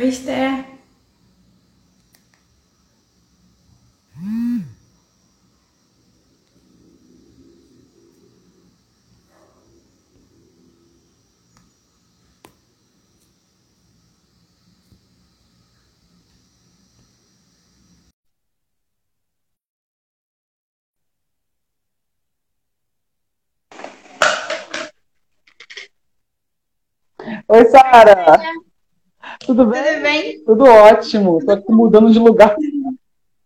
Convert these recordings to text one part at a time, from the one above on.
Oi, Esther. Oi, Sara. Tudo bem? Tudo bem? Tudo ótimo. Tô aqui mudando de lugar.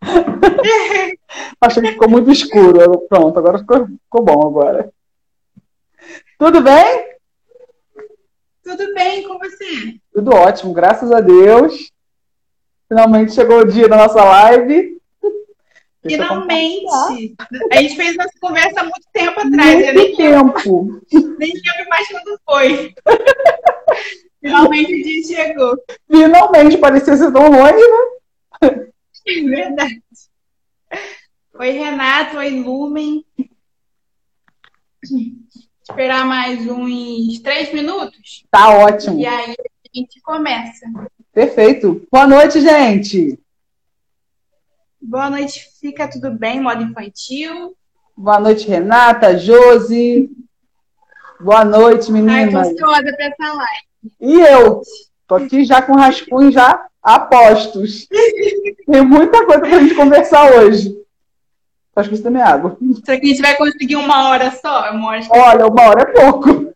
Achei que ficou muito escuro. Pronto, agora ficou, ficou bom agora. Tudo bem? Tudo bem com você? Tudo ótimo, graças a Deus. Finalmente chegou o dia da nossa live. Deixa Finalmente! A gente fez essa conversa há muito tempo atrás. Nem, Muito tempo. nem lembro mais quando foi. Finalmente o dia chegou. Finalmente, parecia ser tão longe, né? É verdade. Oi, Renato. Oi, Lumen. Esperar mais uns três minutos Tá ótimo. e aí a gente começa. Perfeito. Boa noite, gente. Boa noite, fica tudo bem? Modo infantil. Boa noite, Renata, Josi. Boa noite, Ai, tô meninas. ansiosa pra essa live. E eu? Tô aqui já com rascunho já a postos. Tem muita coisa pra gente conversar hoje. Acho que isso também é água. Será que a gente vai conseguir uma hora só? Uma hora Olha, uma hora é pouco.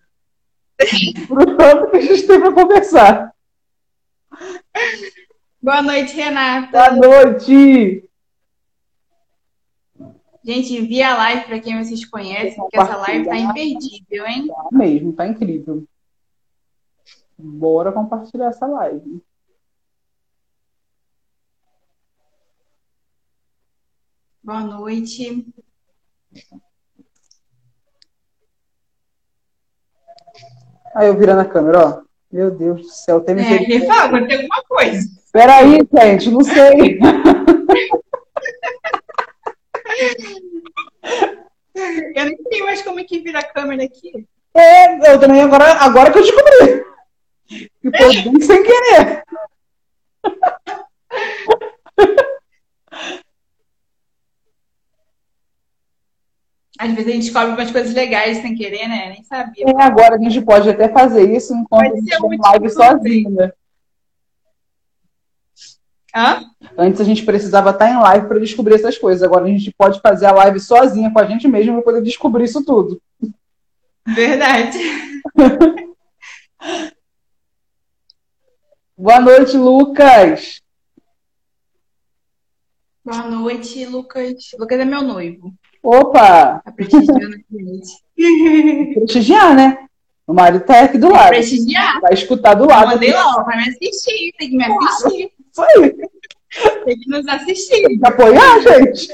Pro tanto que a gente tem pra conversar. Boa noite, Renata. Boa noite. Gente, envia a live para quem vocês conhecem, porque essa live tá imperdível, hein? Tá mesmo, tá incrível. Bora compartilhar essa live. Boa noite. Aí eu virando a câmera, ó. Meu Deus do céu, tem É, ele fala, ter alguma coisa. Peraí, gente, não sei. Eu nem sei mais como é que vira a câmera aqui. É, eu também agora, agora que eu descobri. Sem querer. Às vezes a gente descobre umas coisas legais sem querer, né? Nem sabia. É, agora a gente pode até fazer isso enquanto a gente ser em muito live sozinho, né? Hã? Antes a gente precisava estar em live para descobrir essas coisas. Agora a gente pode fazer a live sozinha com a gente mesmo para poder descobrir isso tudo. Verdade. Boa noite, Lucas. Boa noite, Lucas. Lucas é meu noivo. Opa! Tá prestigiando a gente. Prestigiar, né? O marido tá aqui do lado. Prestigiar. Vai escutar do Eu lado. mandei logo, vai me assistir, tem que me assistir, Isso aí. tem que nos assistir. Tem que apoiar, gente.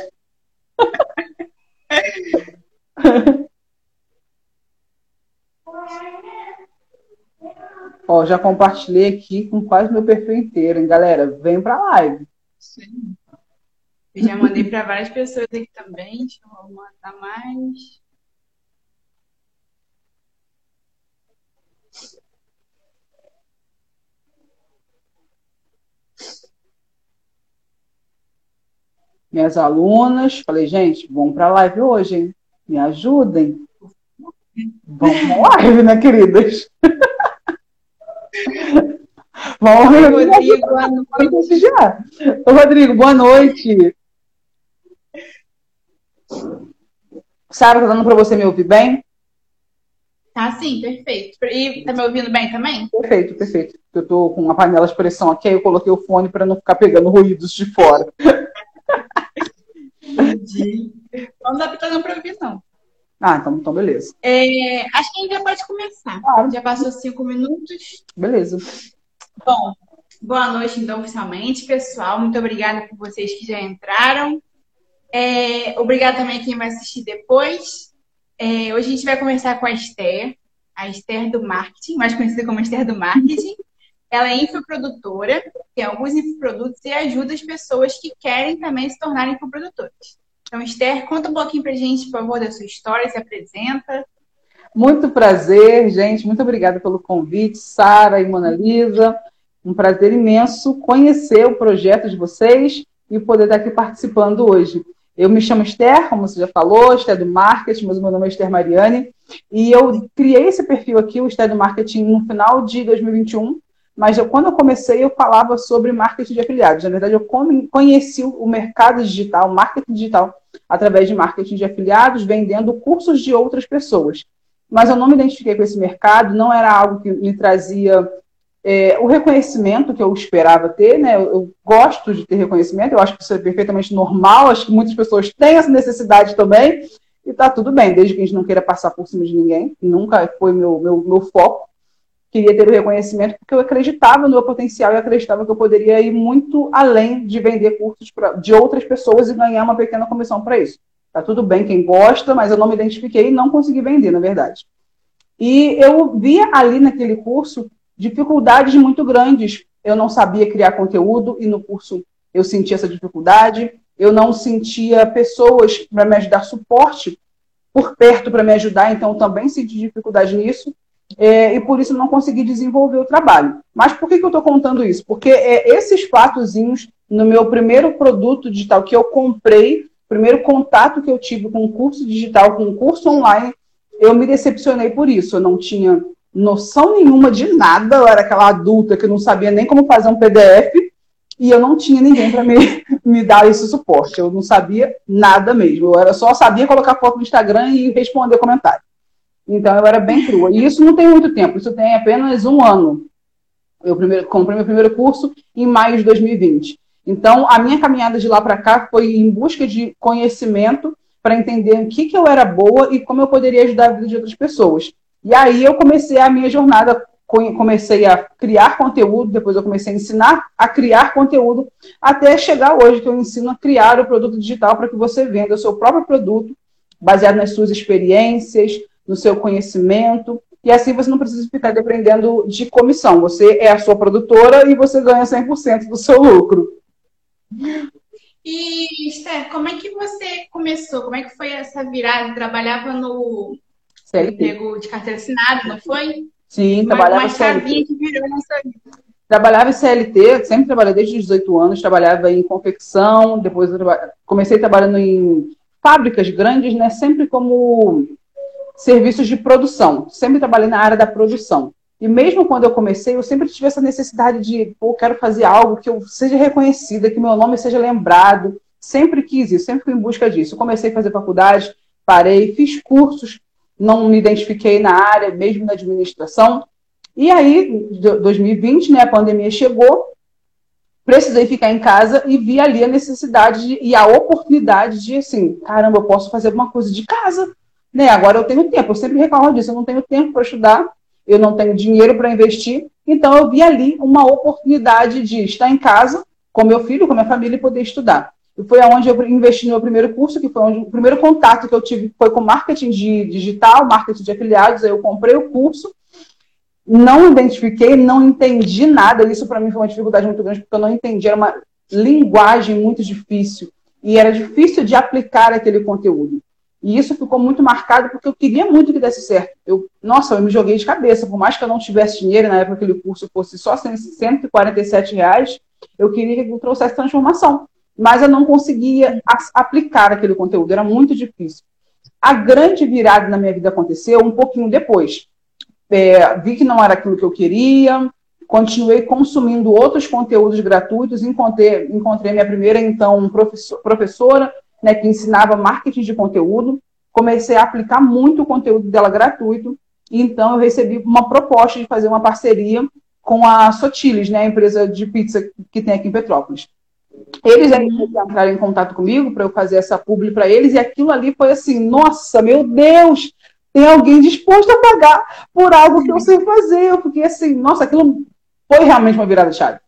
Ó, já compartilhei aqui com quase meu perfil inteiro, hein, galera? Vem pra live. Sim. Eu já mandei para várias pessoas aqui também. Deixa eu mandar mais. Minhas alunas, falei, gente, vamos pra live hoje, hein? Me ajudem. Vamos pra live, né, queridas? Vamos Oi, Rodrigo, boa noite. Ô, Rodrigo, boa noite. Sara, tá dando pra você me ouvir bem? Tá sim, perfeito. E tá me ouvindo bem também? Perfeito, perfeito. Eu tô com uma panela de pressão aqui, aí eu coloquei o fone para não ficar pegando ruídos de fora. Entendi. Não dá pra não pra ouvir, não. Ah, então, então beleza. É, acho que a gente já pode começar. Claro. Já passou cinco minutos. Beleza. Bom, boa noite, então, oficialmente, pessoal. Muito obrigada por vocês que já entraram. É, obrigada também a quem vai assistir depois. É, hoje a gente vai conversar com a Esther, a Esther do Marketing, mais conhecida como Esther do Marketing. Ela é infoprodutora, tem alguns infoprodutos e ajuda as pessoas que querem também se tornarem infoprodutores. Então, Esther, conta um pouquinho pra gente, por favor, da sua história, se apresenta. Muito prazer, gente. Muito obrigada pelo convite, Sara e Mona Lisa. Um prazer imenso conhecer o projeto de vocês e poder estar aqui participando hoje. Eu me chamo Esther, como você já falou, Esther do Marketing, mas meu nome é Esther Mariani, e eu criei esse perfil aqui, o Esther do Marketing, no final de 2021, mas eu, quando eu comecei, eu falava sobre marketing de afiliados. Na verdade, eu conheci o mercado digital, o marketing digital, através de marketing de afiliados, vendendo cursos de outras pessoas. Mas eu não me identifiquei com esse mercado, não era algo que me trazia é, o reconhecimento que eu esperava ter, né? Eu, eu, gosto de ter reconhecimento, eu acho que isso é perfeitamente normal, acho que muitas pessoas têm essa necessidade também, e tá tudo bem, desde que a gente não queira passar por cima de ninguém, nunca foi meu, meu, meu foco. Queria ter o reconhecimento porque eu acreditava no meu potencial e acreditava que eu poderia ir muito além de vender cursos pra, de outras pessoas e ganhar uma pequena comissão para isso. Tá tudo bem quem gosta, mas eu não me identifiquei e não consegui vender, na verdade. E eu via ali naquele curso dificuldades muito grandes. Eu não sabia criar conteúdo e no curso eu sentia essa dificuldade. Eu não sentia pessoas para me ajudar, suporte por perto para me ajudar, então também senti dificuldade nisso. É, e por isso não consegui desenvolver o trabalho. Mas por que, que eu estou contando isso? Porque é, esses fatozinhos no meu primeiro produto digital que eu comprei, primeiro contato que eu tive com um curso digital, com um curso online, eu me decepcionei por isso. Eu não tinha noção nenhuma de nada, eu era aquela adulta que não sabia nem como fazer um PDF e eu não tinha ninguém para me, me dar esse suporte. Eu não sabia nada mesmo. Eu era só sabia colocar foto no Instagram e responder comentário. Então eu era bem crua. E isso não tem muito tempo, isso tem apenas um ano. Eu primeiro, comprei meu primeiro curso em maio de 2020. Então a minha caminhada de lá para cá foi em busca de conhecimento para entender o que, que eu era boa e como eu poderia ajudar a vida de outras pessoas. E aí eu comecei a minha jornada, comecei a criar conteúdo, depois eu comecei a ensinar a criar conteúdo, até chegar hoje que eu ensino a criar o produto digital para que você venda o seu próprio produto, baseado nas suas experiências, no seu conhecimento, e assim você não precisa ficar dependendo de comissão. Você é a sua produtora e você ganha 100% do seu lucro. E, Esther, como é que você começou? Como é que foi essa virada? Trabalhava no CLT. Emprego de carteira assinada, não foi? Sim, trabalhava em CLT. Que virou nessa Trabalhava em CLT, sempre trabalhei desde os 18 anos, trabalhava em confecção, depois comecei trabalhando em fábricas grandes, né, sempre como serviços de produção, sempre trabalhei na área da produção. E mesmo quando eu comecei, eu sempre tive essa necessidade de, pô, quero fazer algo que eu seja reconhecida, que meu nome seja lembrado. Sempre quis isso, sempre fui em busca disso. Eu comecei a fazer faculdade, parei, fiz cursos não me identifiquei na área, mesmo na administração. E aí, 2020, né, a pandemia chegou, precisei ficar em casa e vi ali a necessidade de, e a oportunidade de, assim, caramba, eu posso fazer alguma coisa de casa, né? Agora eu tenho tempo, eu sempre reclamo disso, eu não tenho tempo para estudar, eu não tenho dinheiro para investir, então eu vi ali uma oportunidade de estar em casa com meu filho, com minha família e poder estudar. E foi onde eu investi no meu primeiro curso, que foi onde o primeiro contato que eu tive foi com marketing digital, marketing de afiliados. Aí eu comprei o curso, não identifiquei, não entendi nada. Isso para mim foi uma dificuldade muito grande, porque eu não entendi. Era uma linguagem muito difícil. E era difícil de aplicar aquele conteúdo. E isso ficou muito marcado porque eu queria muito que desse certo. Eu, nossa, eu me joguei de cabeça. Por mais que eu não tivesse dinheiro, na época aquele curso fosse só 147 reais, eu queria que eu trouxesse transformação mas eu não conseguia aplicar aquele conteúdo, era muito difícil. A grande virada na minha vida aconteceu um pouquinho depois. É, vi que não era aquilo que eu queria, continuei consumindo outros conteúdos gratuitos, encontrei, encontrei minha primeira, então, professor, professora, né, que ensinava marketing de conteúdo, comecei a aplicar muito o conteúdo dela gratuito, e então eu recebi uma proposta de fazer uma parceria com a Sotiles, né, a empresa de pizza que tem aqui em Petrópolis. Eles aí entraram em contato comigo para eu fazer essa publi para eles, e aquilo ali foi assim: nossa, meu Deus, tem alguém disposto a pagar por algo que eu sei fazer. Eu fiquei assim, nossa, aquilo foi realmente uma virada de chave.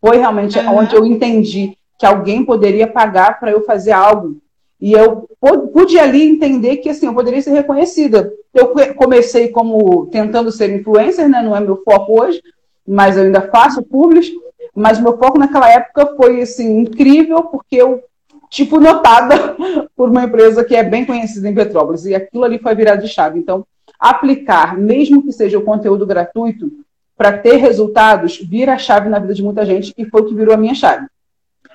Foi realmente uhum. onde eu entendi que alguém poderia pagar para eu fazer algo. E eu pude ali entender que assim, eu poderia ser reconhecida. Eu comecei como tentando ser influencer, né? não é meu foco hoje, mas eu ainda faço publis. Mas meu foco naquela época foi assim incrível porque eu tipo notada por uma empresa que é bem conhecida em Petrópolis e aquilo ali foi virado de chave. Então, aplicar, mesmo que seja o conteúdo gratuito, para ter resultados, vira a chave na vida de muita gente e foi o que virou a minha chave.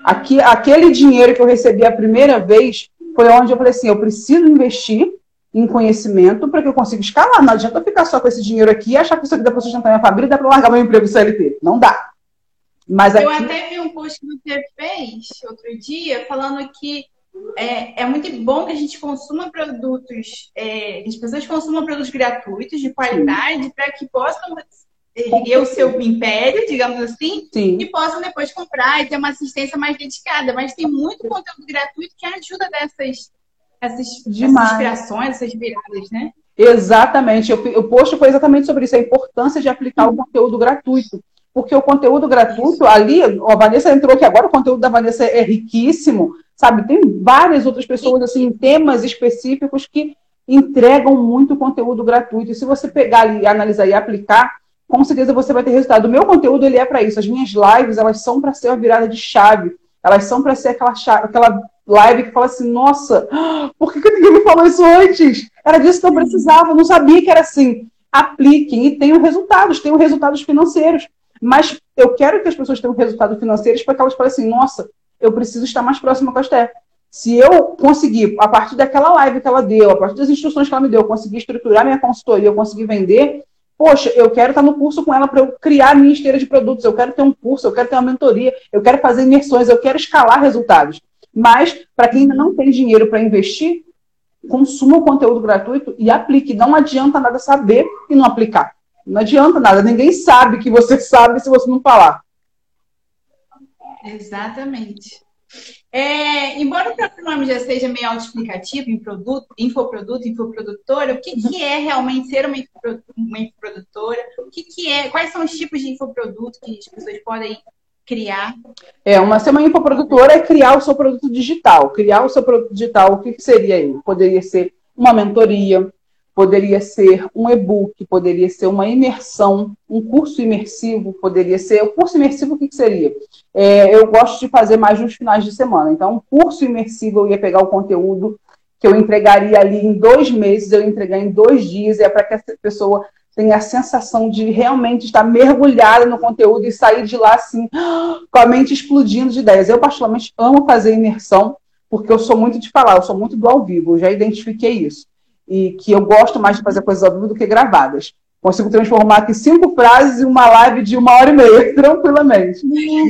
Aqui, aquele dinheiro que eu recebi a primeira vez foi onde eu falei assim: eu preciso investir em conhecimento para que eu consiga escalar. Não adianta eu ficar só com esse dinheiro aqui e achar que isso aqui dá para sustentar minha família e dá para largar meu emprego CLT. Não dá. Mas aqui... Eu até vi um post que você fez outro dia falando que é, é muito bom que a gente consuma produtos, é, as pessoas consumam produtos gratuitos, de qualidade, para que possam erguer o seu império, digamos assim, Sim. e possam depois comprar e ter uma assistência mais dedicada. Mas tem muito conteúdo gratuito que ajuda dessas, essas, essas inspirações, essas viradas, né? Exatamente. o post foi exatamente sobre isso, a importância de aplicar o conteúdo gratuito. Porque o conteúdo gratuito, ali, a Vanessa entrou aqui agora, o conteúdo da Vanessa é riquíssimo, sabe? Tem várias outras pessoas, assim, temas específicos que entregam muito conteúdo gratuito. E se você pegar ali, analisar e aplicar, com certeza você vai ter resultado. O meu conteúdo ele é para isso. As minhas lives elas são para ser uma virada de chave. Elas são para ser aquela, chave, aquela live que fala assim: Nossa, por que, que ninguém me falou isso antes? Era disso que eu precisava. Eu não sabia que era assim. Apliquem e tenham resultados, tenham resultados financeiros. Mas eu quero que as pessoas tenham resultados financeiros para que elas falem assim: Nossa, eu preciso estar mais próxima com a Esté. Se eu conseguir, a partir daquela live que ela deu, a partir das instruções que ela me deu, eu conseguir estruturar minha consultoria, eu conseguir vender, Poxa, eu quero estar no curso com ela para eu criar minha esteira de produtos, eu quero ter um curso, eu quero ter uma mentoria, eu quero fazer imersões, eu quero escalar resultados. Mas, para quem ainda não tem dinheiro para investir, consuma o conteúdo gratuito e aplique. Não adianta nada saber e não aplicar. Não adianta nada. Ninguém sabe que você sabe se você não falar. Exatamente. É, embora o próprio nome já seja meio autoexplicativo, infoproduto, infoproduto, infoprodutora, o que, que é realmente ser uma, uma infoprodutora? O que, que é, quais são os tipos de infoproduto que as pessoas podem criar? É, uma ser uma infoprodutora é criar o seu produto digital. Criar o seu produto digital, o que, que seria ele? Poderia ser uma mentoria, poderia ser um e-book, poderia ser uma imersão, um curso imersivo, poderia ser. O curso imersivo, o que, que seria? É, eu gosto de fazer mais nos finais de semana. Então, um curso imersivo, eu ia pegar o conteúdo que eu entregaria ali em dois meses, eu entregar em dois dias, é para que essa pessoa tenha a sensação de realmente estar mergulhada no conteúdo e sair de lá assim, com a mente explodindo de ideias. Eu, particularmente, amo fazer imersão, porque eu sou muito de falar, eu sou muito do ao vivo, eu já identifiquei isso e que eu gosto mais de fazer coisas ao vivo do que gravadas. Consigo transformar aqui cinco frases em uma live de uma hora e meia, tranquilamente.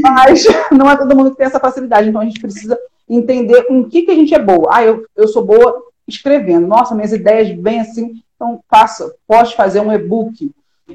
Mas não é todo mundo que tem essa facilidade, então a gente precisa entender em que, que a gente é boa. Ah, eu, eu sou boa escrevendo. Nossa, minhas ideias bem assim. Então, faça, pode fazer um e-book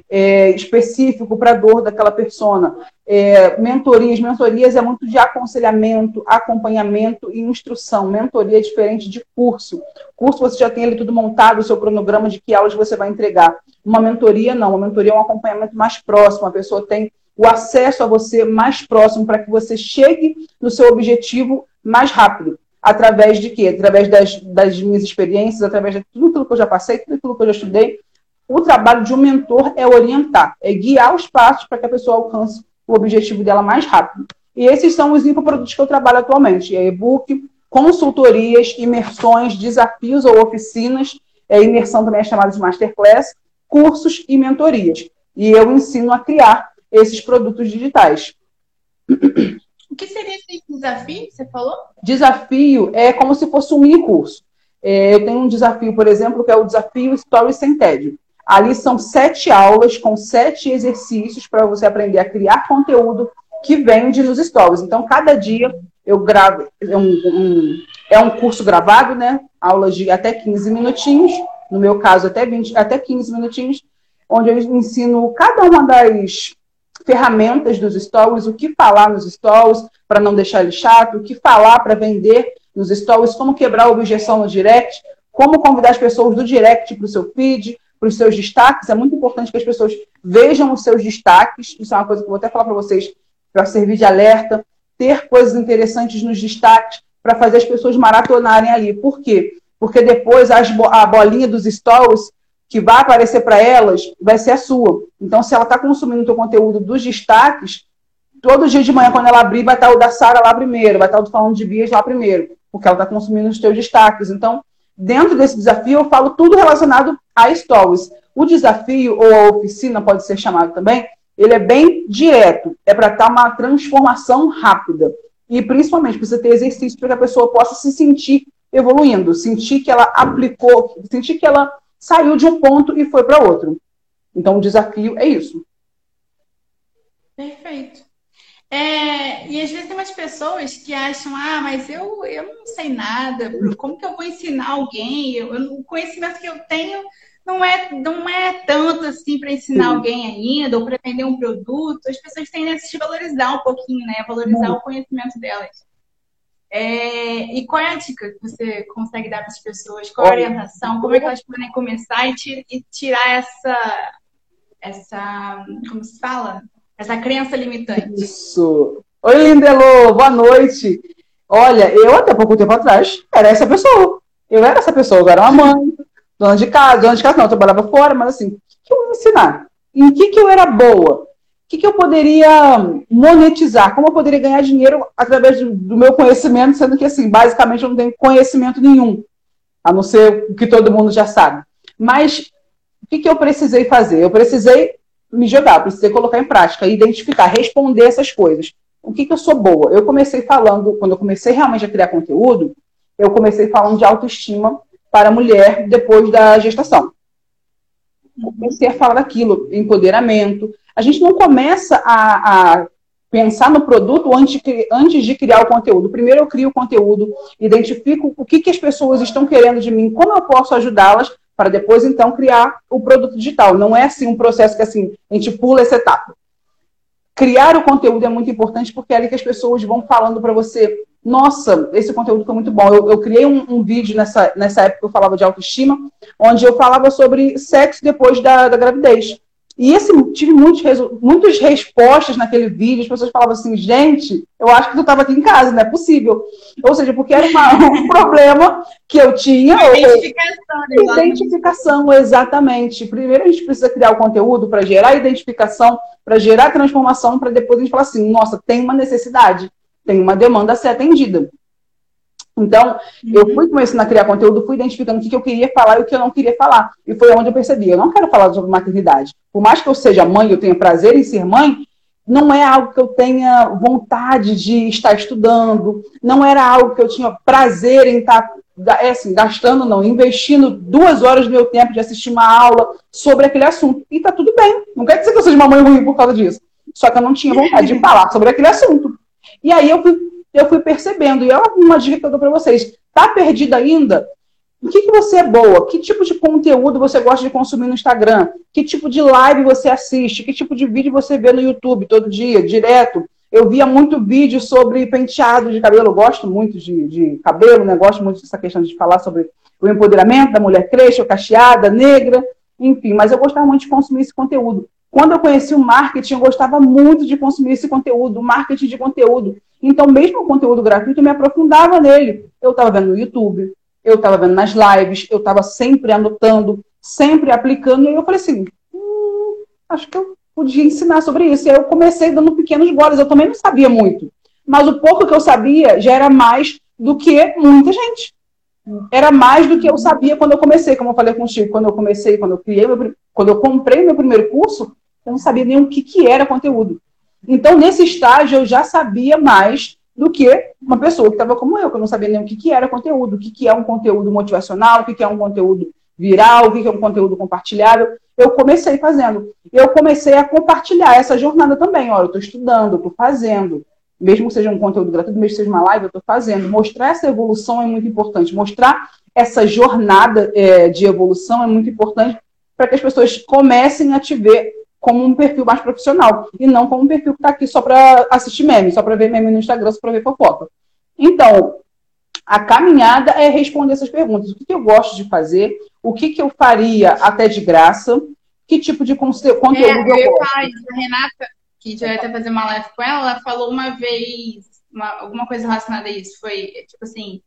é, específico para a dor daquela persona. É, mentorias, mentorias é muito de aconselhamento, acompanhamento e instrução. Mentoria é diferente de curso. Curso você já tem ali tudo montado, o seu cronograma de que aulas você vai entregar. Uma mentoria não, uma mentoria é um acompanhamento mais próximo, a pessoa tem o acesso a você mais próximo para que você chegue no seu objetivo mais rápido. Através de quê? Através das, das minhas experiências, através de tudo aquilo que eu já passei, tudo aquilo que eu já estudei, o trabalho de um mentor é orientar, é guiar os passos para que a pessoa alcance o objetivo dela mais rápido. E esses são os infoprodutos que eu trabalho atualmente: é e-book, consultorias, imersões, desafios ou oficinas, é, imersão também é chamada de masterclass, cursos e mentorias. E eu ensino a criar esses produtos digitais. O que seria esse desafio que você falou? Desafio é como se fosse um mini curso. É, eu tenho um desafio, por exemplo, que é o desafio Story Sem TED. Ali são sete aulas com sete exercícios para você aprender a criar conteúdo que vende nos stories. Então, cada dia eu gravo, é um, um, é um curso gravado, né? Aulas de até 15 minutinhos, no meu caso, até, 20, até 15 minutinhos, onde eu ensino cada uma das ferramentas dos stories, o que falar nos stories para não deixar ele chato, o que falar para vender nos stories, como quebrar a objeção no direct, como convidar as pessoas do direct para o seu feed, para os seus destaques. É muito importante que as pessoas vejam os seus destaques. Isso é uma coisa que eu vou até falar para vocês para servir de alerta. Ter coisas interessantes nos destaques para fazer as pessoas maratonarem ali. Por quê? Porque depois a bolinha dos stories que vai aparecer para elas vai ser a sua. Então, se ela está consumindo o teu conteúdo dos destaques, todo dia de manhã, quando ela abrir, vai estar o da Sara lá primeiro, vai estar o do Falando de Bias lá primeiro, porque ela está consumindo os teus destaques. Então, Dentro desse desafio, eu falo tudo relacionado a stories. O desafio, ou a oficina, pode ser chamado também, ele é bem direto, é para estar tá uma transformação rápida. E principalmente precisa ter exercício para que a pessoa possa se sentir evoluindo, sentir que ela aplicou, sentir que ela saiu de um ponto e foi para outro. Então o desafio é isso. Perfeito. É, e às vezes tem umas pessoas que acham, ah, mas eu, eu não sei nada, como que eu vou ensinar alguém? Eu, eu, o conhecimento que eu tenho não é, não é tanto assim para ensinar alguém ainda, ou para vender um produto. As pessoas tendem a se valorizar um pouquinho, né? Valorizar o conhecimento delas. É, e qual é a dica que você consegue dar para as pessoas? Qual a orientação? Como é que elas podem começar e, e tirar essa, essa, como se fala? Essa crença limitante. Isso. Oi, Lindelô, boa noite. Olha, eu até pouco tempo atrás era essa pessoa. Eu era essa pessoa, eu era uma mãe, dona de casa, dona de casa não, eu trabalhava fora, mas assim, o que eu ia ensinar? Em que, que eu era boa? O que, que eu poderia monetizar? Como eu poderia ganhar dinheiro através do, do meu conhecimento, sendo que, assim, basicamente eu não tenho conhecimento nenhum, a não ser o que todo mundo já sabe. Mas o que, que eu precisei fazer? Eu precisei me jogar, precisei colocar em prática, identificar, responder essas coisas. O que, que eu sou boa? Eu comecei falando, quando eu comecei realmente a criar conteúdo, eu comecei falando de autoestima para a mulher depois da gestação. comecei a falar daquilo, empoderamento. A gente não começa a, a pensar no produto antes, antes de criar o conteúdo. Primeiro eu crio o conteúdo, identifico o que, que as pessoas estão querendo de mim, como eu posso ajudá-las para depois então criar o produto digital. Não é assim um processo que assim a gente pula essa etapa. Criar o conteúdo é muito importante porque é ali que as pessoas vão falando para você: nossa, esse conteúdo foi muito bom. Eu, eu criei um, um, vídeo nessa, nessa época que eu falava de autoestima, onde eu falava sobre sexo depois da, da gravidez. E esse, tive muitos, muitas respostas naquele vídeo, as pessoas falavam assim, gente, eu acho que tu estava aqui em casa, não é possível. Ou seja, porque era uma, um problema que eu tinha. Identificação, né? Identificação, exatamente. Primeiro a gente precisa criar o conteúdo para gerar identificação, para gerar transformação, para depois a gente falar assim, nossa, tem uma necessidade, tem uma demanda a ser atendida. Então, uhum. eu fui começando a criar conteúdo, fui identificando o que eu queria falar e o que eu não queria falar. E foi onde eu percebi, eu não quero falar sobre maternidade. Por mais que eu seja mãe, eu tenha prazer em ser mãe, não é algo que eu tenha vontade de estar estudando, não era algo que eu tinha prazer em estar é assim, gastando, não, investindo duas horas do meu tempo de assistir uma aula sobre aquele assunto. E tá tudo bem. Não quer dizer que eu seja uma mãe ruim por causa disso. Só que eu não tinha vontade de falar sobre aquele assunto. E aí eu fui eu fui percebendo. E é uma dica que eu dou para vocês. Tá perdida ainda? O que, que você é boa? Que tipo de conteúdo você gosta de consumir no Instagram? Que tipo de live você assiste? Que tipo de vídeo você vê no YouTube todo dia, direto? Eu via muito vídeo sobre penteado de cabelo. Eu gosto muito de, de cabelo, né? Gosto muito dessa questão de falar sobre o empoderamento da mulher cresça, cacheada, negra, enfim. Mas eu gostava muito de consumir esse conteúdo. Quando eu conheci o marketing, eu gostava muito de consumir esse conteúdo, marketing de conteúdo. Então, mesmo o conteúdo gratuito, eu me aprofundava nele. Eu estava vendo no YouTube, eu estava vendo nas lives, eu estava sempre anotando, sempre aplicando. E aí eu falei assim: hum, acho que eu podia ensinar sobre isso. E aí eu comecei dando pequenos goles. Eu também não sabia muito. Mas o pouco que eu sabia já era mais do que muita gente. Era mais do que eu sabia quando eu comecei, como eu falei contigo, quando eu comecei, quando eu criei, meu, quando eu comprei meu primeiro curso, eu não sabia nem o que, que era conteúdo. Então, nesse estágio, eu já sabia mais do que uma pessoa que estava como eu, que eu não sabia nem o que, que era conteúdo, o que, que é um conteúdo motivacional, o que, que é um conteúdo viral, o que, que é um conteúdo compartilhável. Eu comecei fazendo. Eu comecei a compartilhar essa jornada também. Olha, eu estou estudando, eu estou fazendo. Mesmo que seja um conteúdo gratuito, mesmo que seja uma live, eu estou fazendo. Mostrar essa evolução é muito importante. Mostrar essa jornada é, de evolução é muito importante para que as pessoas comecem a te ver como um perfil mais profissional e não como um perfil que está aqui só para assistir meme, só para ver meme no Instagram, só para ver fofoca. Então, a caminhada é responder essas perguntas. O que, que eu gosto de fazer? O que, que eu faria até de graça? Que tipo de conteúdo é, eu, eu gosto? a Renata, que já ia até fazer uma live com ela, ela falou uma vez uma, alguma coisa relacionada a isso. Foi, tipo assim,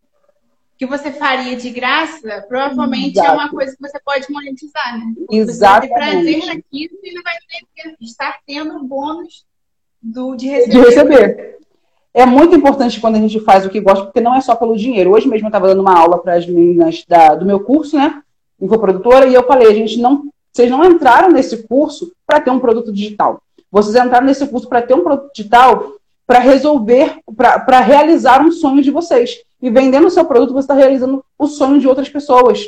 que você faria de graça, provavelmente Exato. é uma coisa que você pode monetizar, né? Exatamente. Você vai ter prazer naquilo e não vai ter, estar tendo bônus do, de receber. De receber. É muito importante quando a gente faz o que gosta, porque não é só pelo dinheiro. Hoje mesmo eu estava dando uma aula para as meninas da, do meu curso, né? Infoprodutora, e eu falei, a gente não, vocês não entraram nesse curso para ter um produto digital. Vocês entraram nesse curso para ter um produto digital para resolver, para realizar um sonho de vocês. E vendendo o seu produto, você está realizando o sonho de outras pessoas.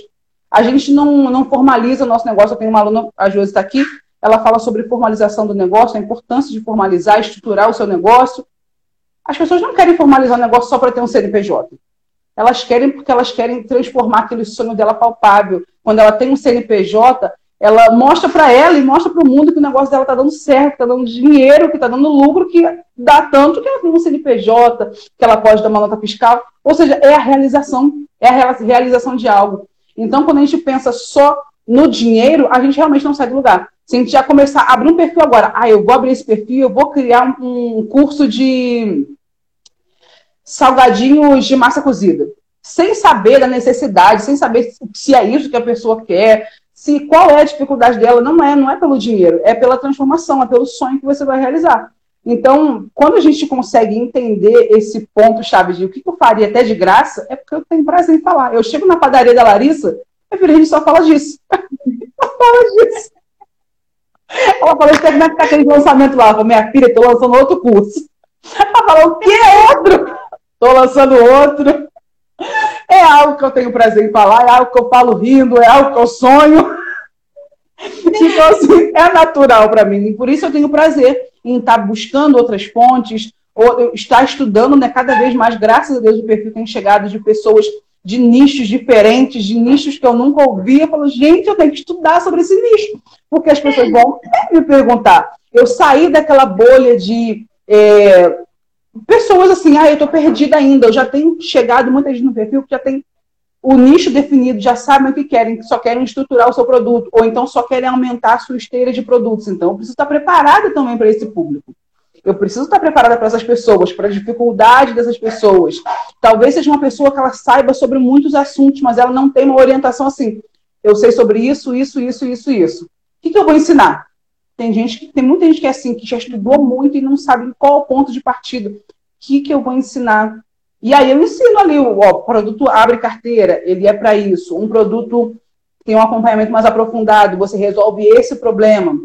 A gente não, não formaliza o nosso negócio. Eu tenho uma aluna, a Josi está aqui, ela fala sobre formalização do negócio, a importância de formalizar, estruturar o seu negócio. As pessoas não querem formalizar o negócio só para ter um CNPJ. Elas querem porque elas querem transformar aquele sonho dela palpável. Quando ela tem um CNPJ, ela mostra para ela e mostra para o mundo que o negócio dela está dando certo, está dando dinheiro, que está dando lucro, que dá tanto que ela tem um CNPJ, que ela pode dar uma nota fiscal. Ou seja, é a realização, é a realização de algo. Então, quando a gente pensa só no dinheiro, a gente realmente não sai do lugar. Se a gente já começar a abrir um perfil agora, ah, eu vou abrir esse perfil, eu vou criar um, um curso de salgadinhos de massa cozida. Sem saber da necessidade, sem saber se é isso que a pessoa quer, se qual é a dificuldade dela, não é, não é pelo dinheiro, é pela transformação, é pelo sonho que você vai realizar. Então, quando a gente consegue entender esse ponto chave de o que eu faria até de graça, é porque eu tenho prazer em falar. Eu chego na padaria da Larissa, a gente só fala disso. só fala disso. Ela falou é que tá aquele lançamento lá? Minha filha, tô lançando outro curso. Ela falou, o que é outro? Tô lançando outro. É algo que eu tenho prazer em falar, é algo que eu falo rindo, é algo que eu sonho. Então, assim, é natural para mim. E por isso eu tenho prazer em estar buscando outras fontes, ou estar estudando, né, cada vez mais, graças a Deus, o perfil tem chegado de pessoas de nichos diferentes, de nichos que eu nunca ouvia. Eu falo, gente, eu tenho que estudar sobre esse nicho, porque as pessoas vão me perguntar. Eu saí daquela bolha de é, pessoas assim, ah, eu estou perdida ainda, eu já tenho chegado muita gente no perfil que já tem o nicho definido, já sabem o que querem, que só querem estruturar o seu produto, ou então só querem aumentar a sua esteira de produtos. Então, eu preciso estar preparada também para esse público. Eu preciso estar preparada para essas pessoas, para a dificuldade dessas pessoas. Talvez seja uma pessoa que ela saiba sobre muitos assuntos, mas ela não tem uma orientação assim. Eu sei sobre isso, isso, isso, isso, isso. O que, que eu vou ensinar? Tem gente, tem muita gente que é assim, que já estudou muito e não sabe qual o ponto de partida. O que, que eu vou ensinar? E aí eu ensino ali, o produto abre carteira, ele é para isso. Um produto tem um acompanhamento mais aprofundado, você resolve esse problema.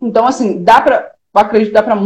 Então, assim, dá para, acredito, dá para a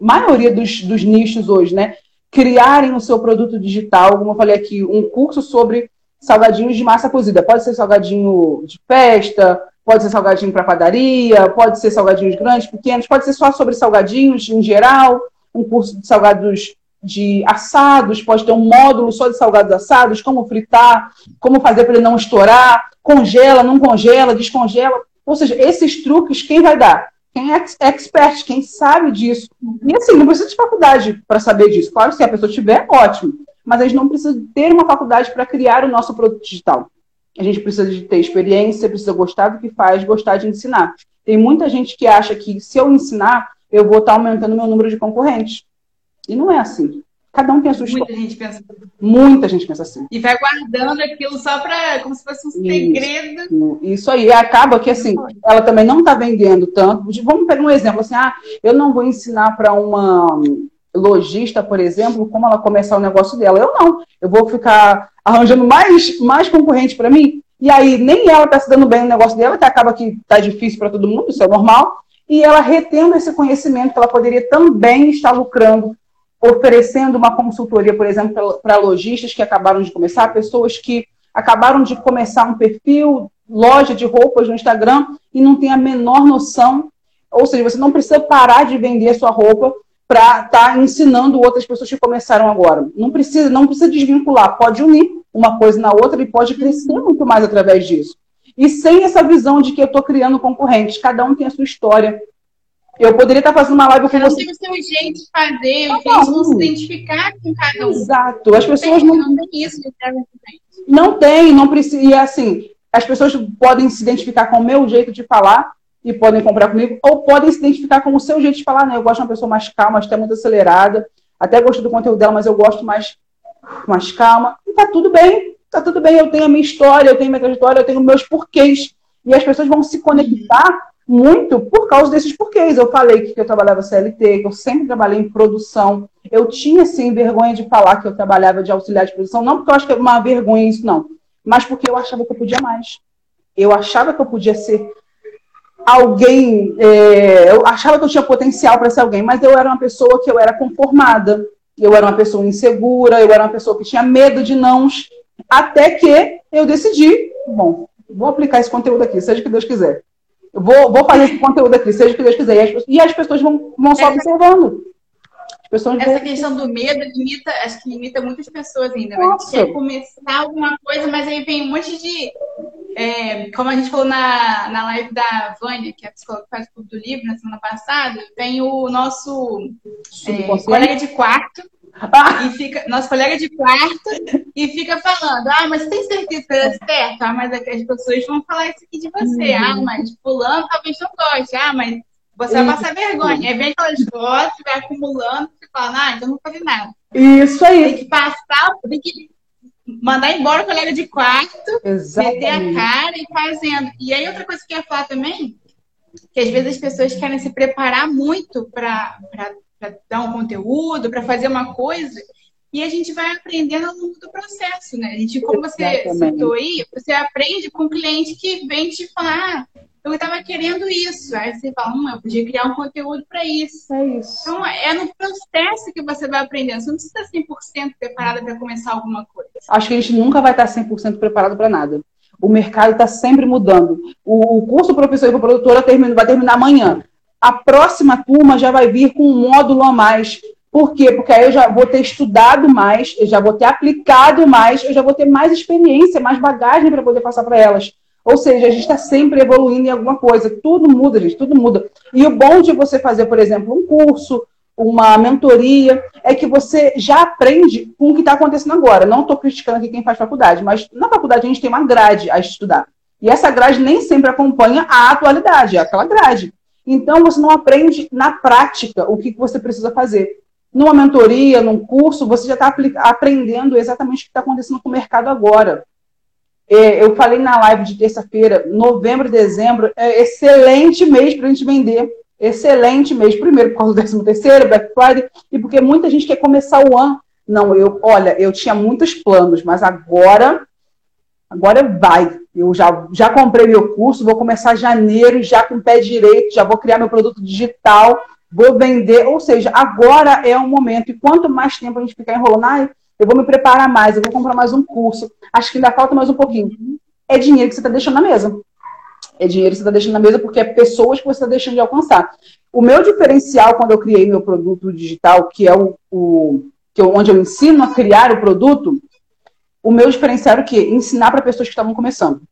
maioria dos, dos nichos hoje, né? Criarem o seu produto digital, como eu falei aqui, um curso sobre salgadinhos de massa cozida. Pode ser salgadinho de festa, pode ser salgadinho para padaria, pode ser salgadinhos grandes, pequenos, pode ser só sobre salgadinhos em geral, um curso de salgados de assados, pode ter um módulo só de salgados assados, como fritar, como fazer para ele não estourar, congela, não congela, descongela. Ou seja, esses truques, quem vai dar? Quem é expert, quem sabe disso. E assim, não precisa de faculdade para saber disso. Claro, se a pessoa tiver, ótimo. Mas a gente não precisa ter uma faculdade para criar o nosso produto digital. A gente precisa de ter experiência, precisa gostar do que faz, gostar de ensinar. Tem muita gente que acha que se eu ensinar, eu vou estar aumentando meu número de concorrentes. E não é assim. Cada um tem a sua história. Muita gente pensa assim. Muita gente pensa assim. E vai guardando aquilo só para como se fosse um segredo. Isso, isso aí. E acaba que assim, ela também não está vendendo tanto. Vamos pegar um exemplo assim, ah, eu não vou ensinar para uma lojista, por exemplo, como ela começar o negócio dela. Eu não. Eu vou ficar arranjando mais, mais concorrente para mim. E aí nem ela está se dando bem no negócio dela, que acaba que está difícil para todo mundo, isso é normal. E ela retendo esse conhecimento que ela poderia também estar lucrando oferecendo uma consultoria, por exemplo, para lojistas que acabaram de começar, pessoas que acabaram de começar um perfil, loja de roupas no Instagram e não tem a menor noção. Ou seja, você não precisa parar de vender a sua roupa para estar tá ensinando outras pessoas que começaram agora. Não precisa, não precisa desvincular, pode unir uma coisa na outra e pode crescer muito mais através disso. E sem essa visão de que eu estou criando concorrentes, cada um tem a sua história, eu poderia estar fazendo uma live com você. Não tem o seu jeito de fazer, o jeito de se identificar com cada um. Exato. As pessoas não. Não tem isso de Não tem, não precisa. E assim, as pessoas podem se identificar com o meu jeito de falar e podem comprar comigo, ou podem se identificar com o seu jeito de falar, né? Eu gosto de uma pessoa mais calma, até muito acelerada. Até gosto do conteúdo dela, mas eu gosto mais, mais calma. E tá tudo bem, tá tudo bem. Eu tenho a minha história, eu tenho a minha trajetória, eu tenho meus porquês. E as pessoas vão se conectar muito por causa desses porquês. Eu falei que eu trabalhava CLT, que eu sempre trabalhei em produção. Eu tinha, sim, vergonha de falar que eu trabalhava de auxiliar de produção, não porque eu acho que é uma vergonha isso, não, mas porque eu achava que eu podia mais. Eu achava que eu podia ser alguém. É, eu achava que eu tinha potencial para ser alguém, mas eu era uma pessoa que eu era conformada, eu era uma pessoa insegura, eu era uma pessoa que tinha medo de nãos, até que eu decidi, bom, vou aplicar esse conteúdo aqui, seja o que Deus quiser. Eu vou, vou fazer esse conteúdo aqui, seja o que Deus quiser. E as, e as pessoas vão, vão só observando. Essa vão... questão do medo limita, acho que limita muitas pessoas ainda. Né? A gente quer começar alguma coisa, mas aí vem um monte de é, como a gente falou na, na live da Vânia, que é a psicóloga que faz o clube do livro na semana passada, vem o nosso é, colega de quarto, ah. e fica, nosso colega de quarto, e fica falando, ah, mas tem certeza que é certo? Ah, mas as pessoas vão falar isso aqui de você. Uhum. Ah, mas fulano talvez não goste. Ah, mas você vai passar vergonha. Aí vem aquelas vozes, vai acumulando, e fala, ah, então não fazer nada. Isso aí. Tem que passar, tem que mandar embora o colega de quarto, Exatamente. meter a cara e fazendo. E aí, outra coisa que eu ia falar também, que às vezes as pessoas querem se preparar muito para dar um conteúdo, para fazer uma coisa, e a gente vai aprendendo ao longo do processo, né? A gente, como você Exatamente. citou aí, você aprende com um cliente que vem te falar, ah, eu estava querendo isso. Aí você fala, hum, eu podia criar um conteúdo para isso. É isso. Então, é no processo que você vai aprendendo. Você não precisa estar 100% preparada para começar alguma coisa. Acho que a gente nunca vai estar 100% preparado para nada. O mercado está sempre mudando. O curso professor e produtora termina, vai terminar amanhã. A próxima turma já vai vir com um módulo a mais. Por quê? Porque aí eu já vou ter estudado mais, eu já vou ter aplicado mais, eu já vou ter mais experiência, mais bagagem para poder passar para elas. Ou seja, a gente está sempre evoluindo em alguma coisa. Tudo muda, gente, tudo muda. E o bom de você fazer, por exemplo, um curso, uma mentoria, é que você já aprende com o que está acontecendo agora. Não estou criticando aqui quem faz faculdade, mas na faculdade a gente tem uma grade a estudar. E essa grade nem sempre acompanha a atualidade, é aquela grade. Então você não aprende na prática o que você precisa fazer. Numa mentoria, num curso, você já está aprendendo exatamente o que está acontecendo com o mercado agora. É, eu falei na live de terça-feira, novembro e dezembro, é excelente mês para a gente vender. Excelente mês. Primeiro, por causa do 13 terceiro, Black Friday, e porque muita gente quer começar o ano. Não, eu, olha, eu tinha muitos planos, mas agora, agora vai. Eu já, já comprei meu curso, vou começar janeiro, já com pé direito, já vou criar meu produto digital, vou vender. Ou seja, agora é o momento. E quanto mais tempo a gente ficar enrolando, ai, eu vou me preparar mais, eu vou comprar mais um curso, acho que ainda falta mais um pouquinho. É dinheiro que você está deixando na mesa. É dinheiro que você está deixando na mesa porque é pessoas que você está deixando de alcançar. O meu diferencial quando eu criei meu produto digital, que é o, o que eu, onde eu ensino a criar o produto, o meu diferencial era o quê? Ensinar para pessoas que estavam começando.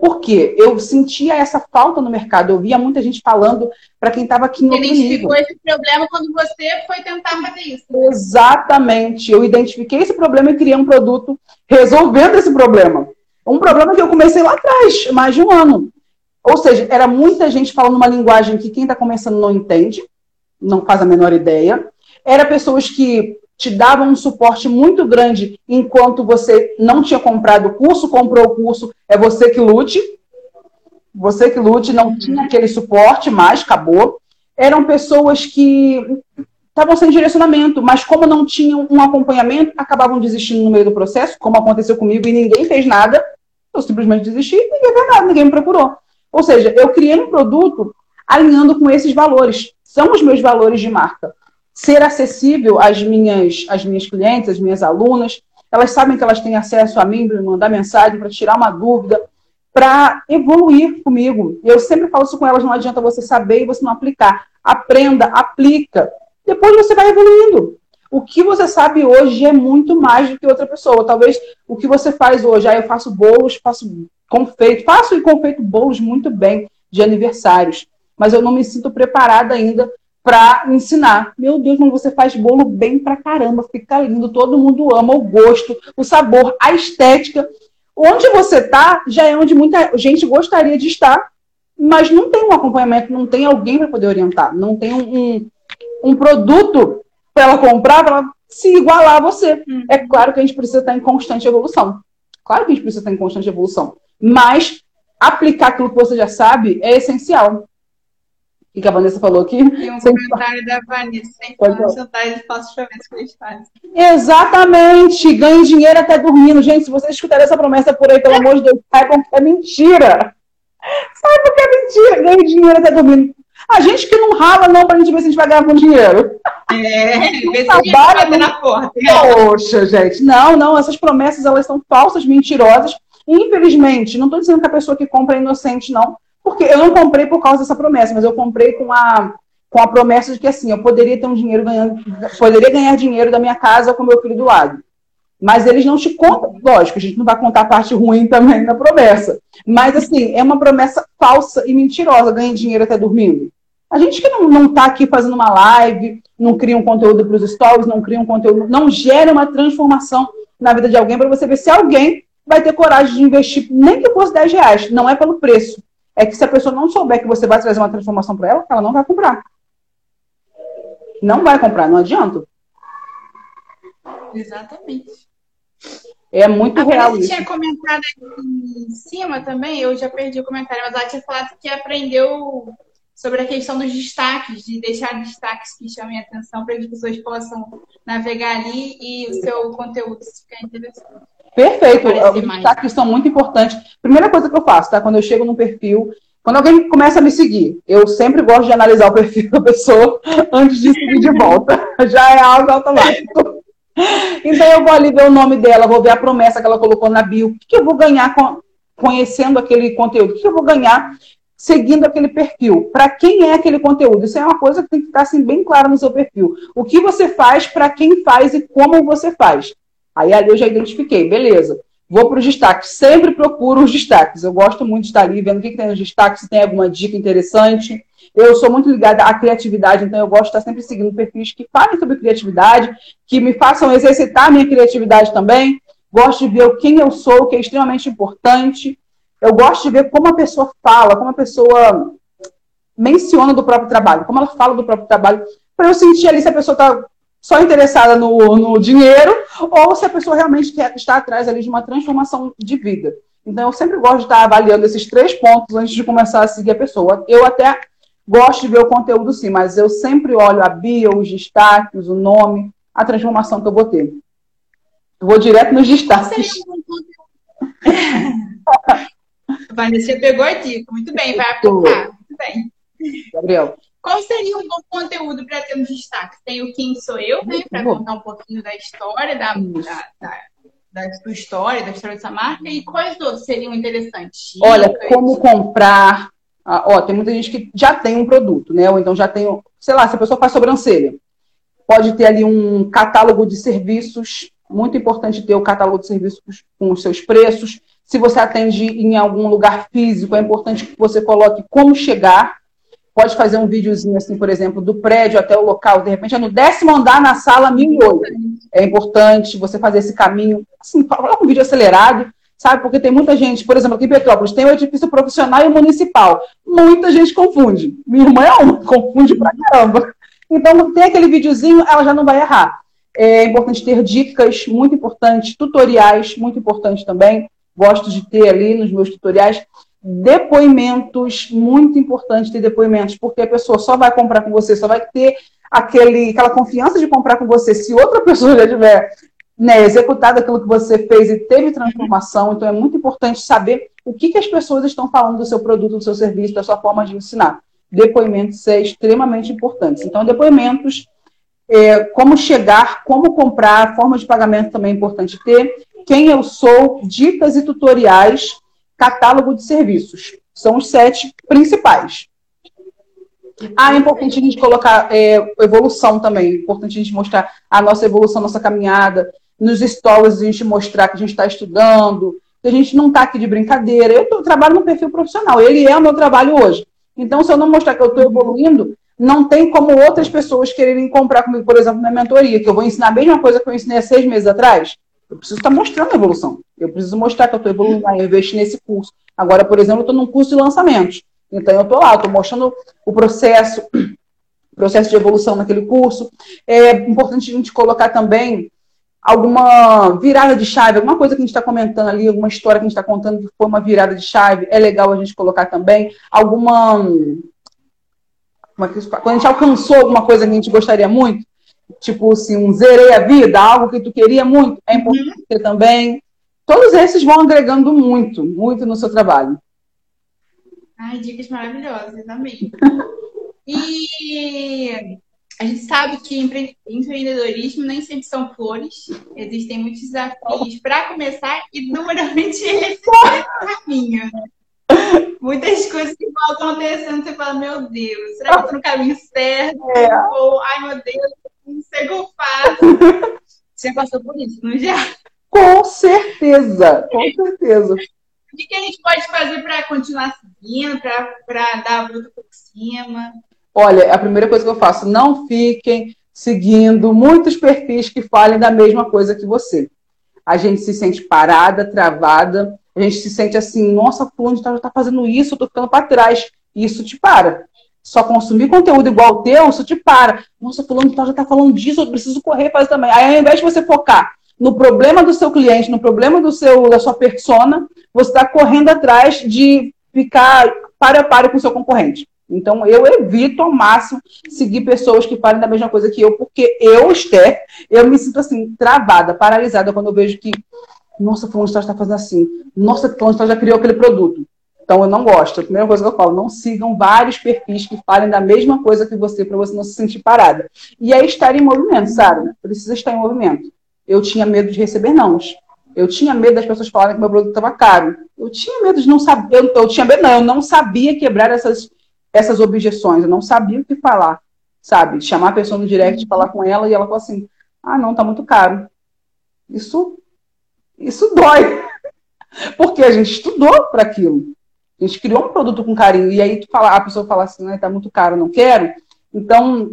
Por quê? Eu sentia essa falta no mercado. Eu via muita gente falando para quem estava aqui no Identificou esse problema quando você foi tentar fazer isso. Exatamente. Eu identifiquei esse problema e criei um produto resolvendo esse problema. Um problema que eu comecei lá atrás, mais de um ano. Ou seja, era muita gente falando uma linguagem que quem está começando não entende, não faz a menor ideia. Era pessoas que te davam um suporte muito grande enquanto você não tinha comprado o curso, comprou o curso, é você que lute. Você que lute, não tinha aquele suporte mais, acabou. Eram pessoas que estavam sem direcionamento, mas como não tinham um acompanhamento, acabavam desistindo no meio do processo, como aconteceu comigo, e ninguém fez nada. Eu simplesmente desisti, ninguém fez nada, ninguém me procurou. Ou seja, eu criei um produto alinhando com esses valores. São os meus valores de marca ser acessível às minhas, às minhas clientes, às minhas alunas. Elas sabem que elas têm acesso a mim para mandar mensagem, para tirar uma dúvida, para evoluir comigo. Eu sempre falo isso com elas: não adianta você saber e você não aplicar. Aprenda, aplica. Depois você vai evoluindo. O que você sabe hoje é muito mais do que outra pessoa. Talvez o que você faz hoje, ah, eu faço bolos, faço confeito, faço e confeito bolos muito bem de aniversários, mas eu não me sinto preparada ainda para ensinar. Meu Deus, como você faz bolo bem pra caramba, fica lindo, todo mundo ama o gosto, o sabor, a estética. Onde você tá já é onde muita gente gostaria de estar, mas não tem um acompanhamento, não tem alguém para poder orientar, não tem um, um, um produto para ela comprar, para ela se igualar a você. Hum. É claro que a gente precisa estar em constante evolução. Claro que a gente precisa estar em constante evolução. Mas aplicar aquilo que você já sabe é essencial que, que a Vanessa falou aqui. E um comentário da Vanessa, sem jantar e faço chuveiros cristais. Exatamente! Ganhe dinheiro até dormindo. Gente, se vocês escutarem essa promessa por aí, pelo amor de Deus, saibam que é mentira. É porque é mentira, ganha dinheiro até dormindo. A gente que não rala, não, pra gente ver se a gente vai ganhar com dinheiro. É, ver se na porta. Poxa, gente. Não, não, essas promessas, elas são falsas, mentirosas. Infelizmente, não estou dizendo que a pessoa que compra é inocente, não. Porque eu não comprei por causa dessa promessa, mas eu comprei com a, com a promessa de que, assim, eu poderia ter um dinheiro ganhando, poderia ganhar dinheiro da minha casa com meu filho do lado. Mas eles não te contam, lógico, a gente não vai contar a parte ruim também da promessa. Mas, assim, é uma promessa falsa e mentirosa, ganha dinheiro até dormindo. A gente que não está aqui fazendo uma live, não cria um conteúdo para os stories, não cria um conteúdo, não gera uma transformação na vida de alguém para você ver se alguém vai ter coragem de investir, nem que fosse 10 reais. Não é pelo preço. É que se a pessoa não souber que você vai trazer uma transformação para ela, ela não vai comprar. Não vai comprar, não adianta. Exatamente. É muito a real isso. tinha comentado aqui em cima também, eu já perdi o comentário, mas ela tinha falado que aprendeu sobre a questão dos destaques, de deixar destaques que chamem a atenção para que as pessoas possam navegar ali e o seu conteúdo ficar interessante. Perfeito, os destaques são muito importantes. Primeira coisa que eu faço, tá? Quando eu chego no perfil, quando alguém começa a me seguir, eu sempre gosto de analisar o perfil da pessoa antes de seguir de volta. Já é algo automático. Então eu vou ali ver o nome dela, vou ver a promessa que ela colocou na bio. O que eu vou ganhar conhecendo aquele conteúdo? O que eu vou ganhar seguindo aquele perfil? Para quem é aquele conteúdo? Isso é uma coisa que tem que ficar assim, bem claro no seu perfil. O que você faz, para quem faz e como você faz. Aí ali eu já identifiquei, beleza. Vou para os destaques. Sempre procuro os destaques. Eu gosto muito de estar ali vendo o que, que tem nos destaques, se tem alguma dica interessante. Eu sou muito ligada à criatividade, então eu gosto de estar sempre seguindo perfis que falem sobre criatividade, que me façam exercitar minha criatividade também. Gosto de ver quem eu sou, que é extremamente importante. Eu gosto de ver como a pessoa fala, como a pessoa menciona do próprio trabalho, como ela fala do próprio trabalho, para eu sentir ali se a pessoa está só interessada no, no dinheiro ou se a pessoa realmente quer estar atrás ali de uma transformação de vida. Então, eu sempre gosto de estar avaliando esses três pontos antes de começar a seguir a pessoa. Eu até gosto de ver o conteúdo sim, mas eu sempre olho a bio, os destaques, o nome, a transformação que eu vou ter. Eu vou direto nos destaques. Vanessa pegou a dica. Muito bem, vai aplicar. Muito bem. Gabriel. Qual seria um bom conteúdo para ter um destaque? Tem o Quem Sou Eu, né? Para contar um pouquinho da história, da, da, da, da, sua história, da história dessa marca. E quais outros seriam interessantes? Olha, como comprar. Ah, ó, tem muita gente que já tem um produto, né? Ou então já tem, sei lá, se a pessoa faz sobrancelha, pode ter ali um catálogo de serviços. Muito importante ter o catálogo de serviços com os seus preços. Se você atende em algum lugar físico, é importante que você coloque como chegar pode fazer um videozinho, assim, por exemplo, do prédio até o local, de repente é no décimo andar na sala 1008. É importante você fazer esse caminho, assim, um vídeo acelerado, sabe? Porque tem muita gente, por exemplo, aqui em Petrópolis, tem o edifício profissional e o municipal. Muita gente confunde. Minha irmã é uma, confunde pra caramba. Então, tem aquele videozinho, ela já não vai errar. É importante ter dicas, muito importante, tutoriais, muito importante também. Gosto de ter ali nos meus tutoriais depoimentos, muito importante ter depoimentos, porque a pessoa só vai comprar com você, só vai ter aquele, aquela confiança de comprar com você se outra pessoa já tiver né, executado aquilo que você fez e teve transformação. Então é muito importante saber o que, que as pessoas estão falando do seu produto, do seu serviço, da sua forma de ensinar. Depoimentos é extremamente importante. Então, depoimentos, é, como chegar, como comprar, forma de pagamento também é importante ter. Quem eu sou, dicas e tutoriais catálogo de serviços. São os sete principais. Ah, é importante a gente colocar é, evolução também. É importante a gente mostrar a nossa evolução, nossa caminhada. Nos stories a gente mostrar que a gente está estudando, que a gente não está aqui de brincadeira. Eu tô, trabalho no perfil profissional, ele é o meu trabalho hoje. Então, se eu não mostrar que eu estou evoluindo, não tem como outras pessoas quererem comprar comigo, por exemplo, na mentoria, que eu vou ensinar a mesma coisa que eu ensinei há seis meses atrás. Eu preciso estar mostrando a evolução. Eu preciso mostrar que eu estou evoluindo, eu investi nesse curso. Agora, por exemplo, eu estou num curso de lançamentos. Então, eu estou lá, estou mostrando o processo, o processo de evolução naquele curso. É importante a gente colocar também alguma virada de chave, alguma coisa que a gente está comentando ali, alguma história que a gente está contando que foi uma virada de chave, é legal a gente colocar também. Alguma. É quando a gente alcançou alguma coisa que a gente gostaria muito, tipo assim, um zerei a vida, algo que tu queria muito, é importante uhum. também. Todos esses vão agregando muito, muito no seu trabalho. Ai, dicas maravilhosas, exatamente. E a gente sabe que empreendedorismo nem sempre são flores. Existem muitos desafios para começar e durante esse caminho. Muitas coisas que vão acontecendo, você fala, meu Deus, será que eu tô no caminho certo? É. Ou, ai meu Deus, como faço. Você passou por isso, não já? Com certeza, com certeza. O que, a gente pode fazer para continuar seguindo, para dar a volta por cima? Olha, a primeira coisa que eu faço, não fiquem seguindo muitos perfis que falem da mesma coisa que você. A gente se sente parada, travada, a gente se sente assim, nossa, fulano está fazendo isso, eu tô ficando para trás. Isso te para. Só consumir conteúdo igual o teu, isso te para. Nossa, fulano já está falando disso, eu preciso correr fazer também. Aí, ao invés de você focar no problema do seu cliente, no problema do seu, da sua persona, você está correndo atrás de ficar para a para com o seu concorrente. Então, eu evito ao máximo seguir pessoas que falem da mesma coisa que eu, porque eu, Esther, eu me sinto assim, travada, paralisada, quando eu vejo que, nossa, fulano está fazendo assim, nossa, fulano já criou aquele produto. Então, eu não gosto. A primeira coisa que eu falo, não sigam vários perfis que falem da mesma coisa que você, para você não se sentir parada. E é estar em movimento, sabe? Precisa estar em movimento. Eu tinha medo de receber nãos. Eu tinha medo das pessoas falarem que meu produto estava caro. Eu tinha medo de não saber. Eu, eu tinha medo, não, eu não sabia quebrar essas essas objeções, eu não sabia o que falar, sabe? Chamar a pessoa no direct, falar com ela e ela falou assim: ah, não, tá muito caro. Isso, isso dói. Porque a gente estudou para aquilo. A gente criou um produto com carinho. E aí tu fala, a pessoa fala assim, né, tá muito caro, não quero. Então,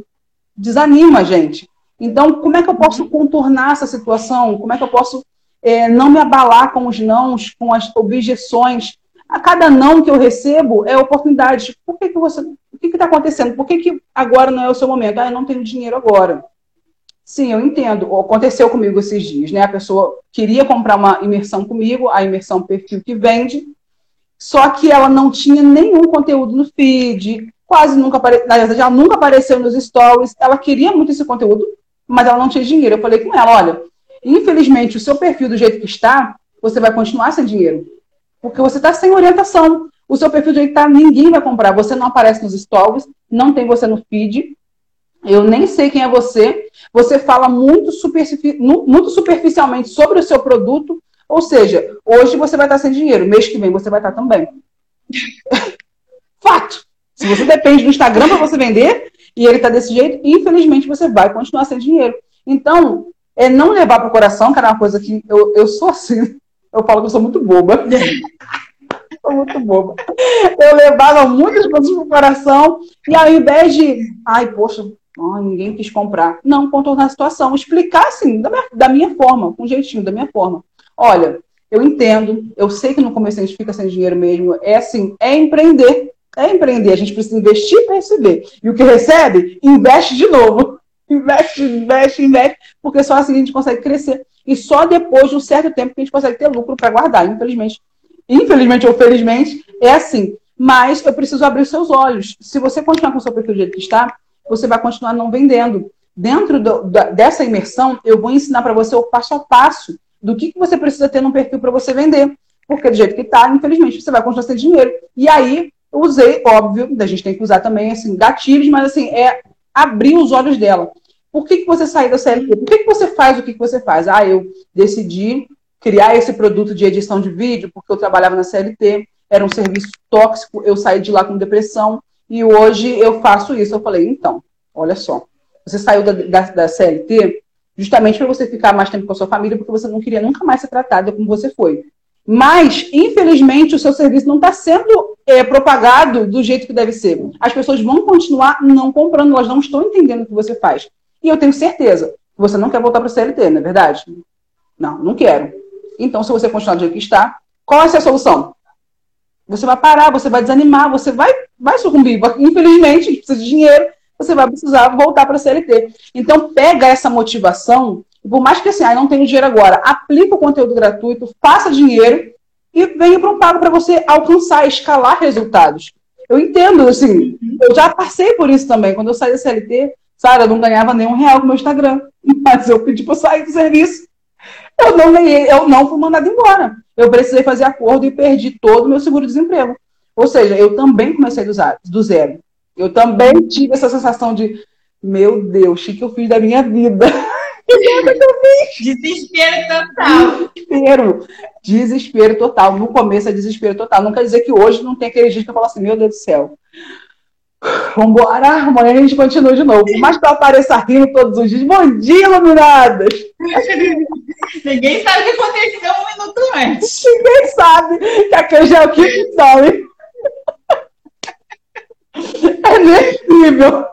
desanima a gente. Então, como é que eu posso contornar essa situação? Como é que eu posso é, não me abalar com os nãos, com as objeções, a cada não que eu recebo é oportunidade. Por que, que você. O que está acontecendo? Por que, que agora não é o seu momento? Ah, eu não tenho dinheiro agora. Sim, eu entendo. Aconteceu comigo esses dias, né? A pessoa queria comprar uma imersão comigo, a imersão perfil que vende, só que ela não tinha nenhum conteúdo no feed, quase nunca apareceu, na verdade, ela nunca apareceu nos stories. Ela queria muito esse conteúdo, mas ela não tinha dinheiro. Eu falei com ela: olha, infelizmente, o seu perfil do jeito que está, você vai continuar sem dinheiro. Porque você está sem orientação. O seu perfil de está, ninguém vai comprar. Você não aparece nos stories, não tem você no feed. Eu nem sei quem é você. Você fala muito, superfici muito superficialmente sobre o seu produto. Ou seja, hoje você vai estar sem dinheiro, mês que vem você vai estar também. Fato. Se você depende do Instagram para você vender e ele está desse jeito, infelizmente você vai continuar sem dinheiro. Então, é não levar para o coração, que era uma coisa que eu, eu sou assim. Eu falo que eu sou muito boba. sou muito boba. Eu levava muitas coisas pro coração e ao invés de, ai, poxa, ai, ninguém quis comprar. Não, contornar a situação. Explicar, assim, da minha, da minha forma, com jeitinho, da minha forma. Olha, eu entendo, eu sei que no começo a gente fica sem dinheiro mesmo. É assim, é empreender. É empreender. A gente precisa investir para receber. E o que recebe, investe de novo. Investe, investe, investe, porque só assim a gente consegue crescer. E só depois de um certo tempo que a gente consegue ter lucro para guardar. Infelizmente, infelizmente ou felizmente, é assim. Mas eu preciso abrir seus olhos. Se você continuar com o seu perfil do jeito que está, você vai continuar não vendendo. Dentro do, da, dessa imersão, eu vou ensinar para você o passo a passo do que, que você precisa ter no perfil para você vender. Porque do jeito que está, infelizmente, você vai continuar sem dinheiro. E aí, usei, óbvio, a gente tem que usar também, assim, gatilhos, mas assim, é abrir os olhos dela. Por que, que você saiu da CLT? Por que, que você faz o que, que você faz? Ah, eu decidi criar esse produto de edição de vídeo porque eu trabalhava na CLT, era um serviço tóxico, eu saí de lá com depressão e hoje eu faço isso. Eu falei, então, olha só, você saiu da, da, da CLT justamente para você ficar mais tempo com a sua família porque você não queria nunca mais ser tratada como você foi. Mas, infelizmente, o seu serviço não está sendo é, propagado do jeito que deve ser. As pessoas vão continuar não comprando, elas não estão entendendo o que você faz. E eu tenho certeza que você não quer voltar para o CLT, não é verdade? Não, não quero. Então, se você continuar do jeito que está, qual é a sua solução? Você vai parar, você vai desanimar, você vai, vai sucumbir. Infelizmente, precisa de dinheiro, você vai precisar voltar para a CLT. Então, pega essa motivação, por mais que assim, ah, não tenho dinheiro agora, aplica o conteúdo gratuito, faça dinheiro e venha para um pago para você alcançar, escalar resultados. Eu entendo, assim, eu já passei por isso também. Quando eu saí da CLT, Sara, eu não ganhava nenhum real no meu Instagram. Mas eu pedi para sair do serviço. Eu não ganhei, eu não fui mandada embora. Eu precisei fazer acordo e perdi todo o meu seguro-desemprego. Ou seja, eu também comecei do zero. Eu também tive essa sensação de, meu Deus, o que eu fiz da minha vida? Desespero total. Desespero. Desespero total. No começo é desespero total. Não quer dizer que hoje não tem aquele dia que eu falo assim, meu Deus do céu. Vambora, amanhã a gente continua de novo. Mas para aparecer rindo todos os dias. Bom dia, iluminadas! Ninguém sabe o que aconteceu um minuto antes. Ninguém sabe que aquele já é o que sabe. É nesse nível.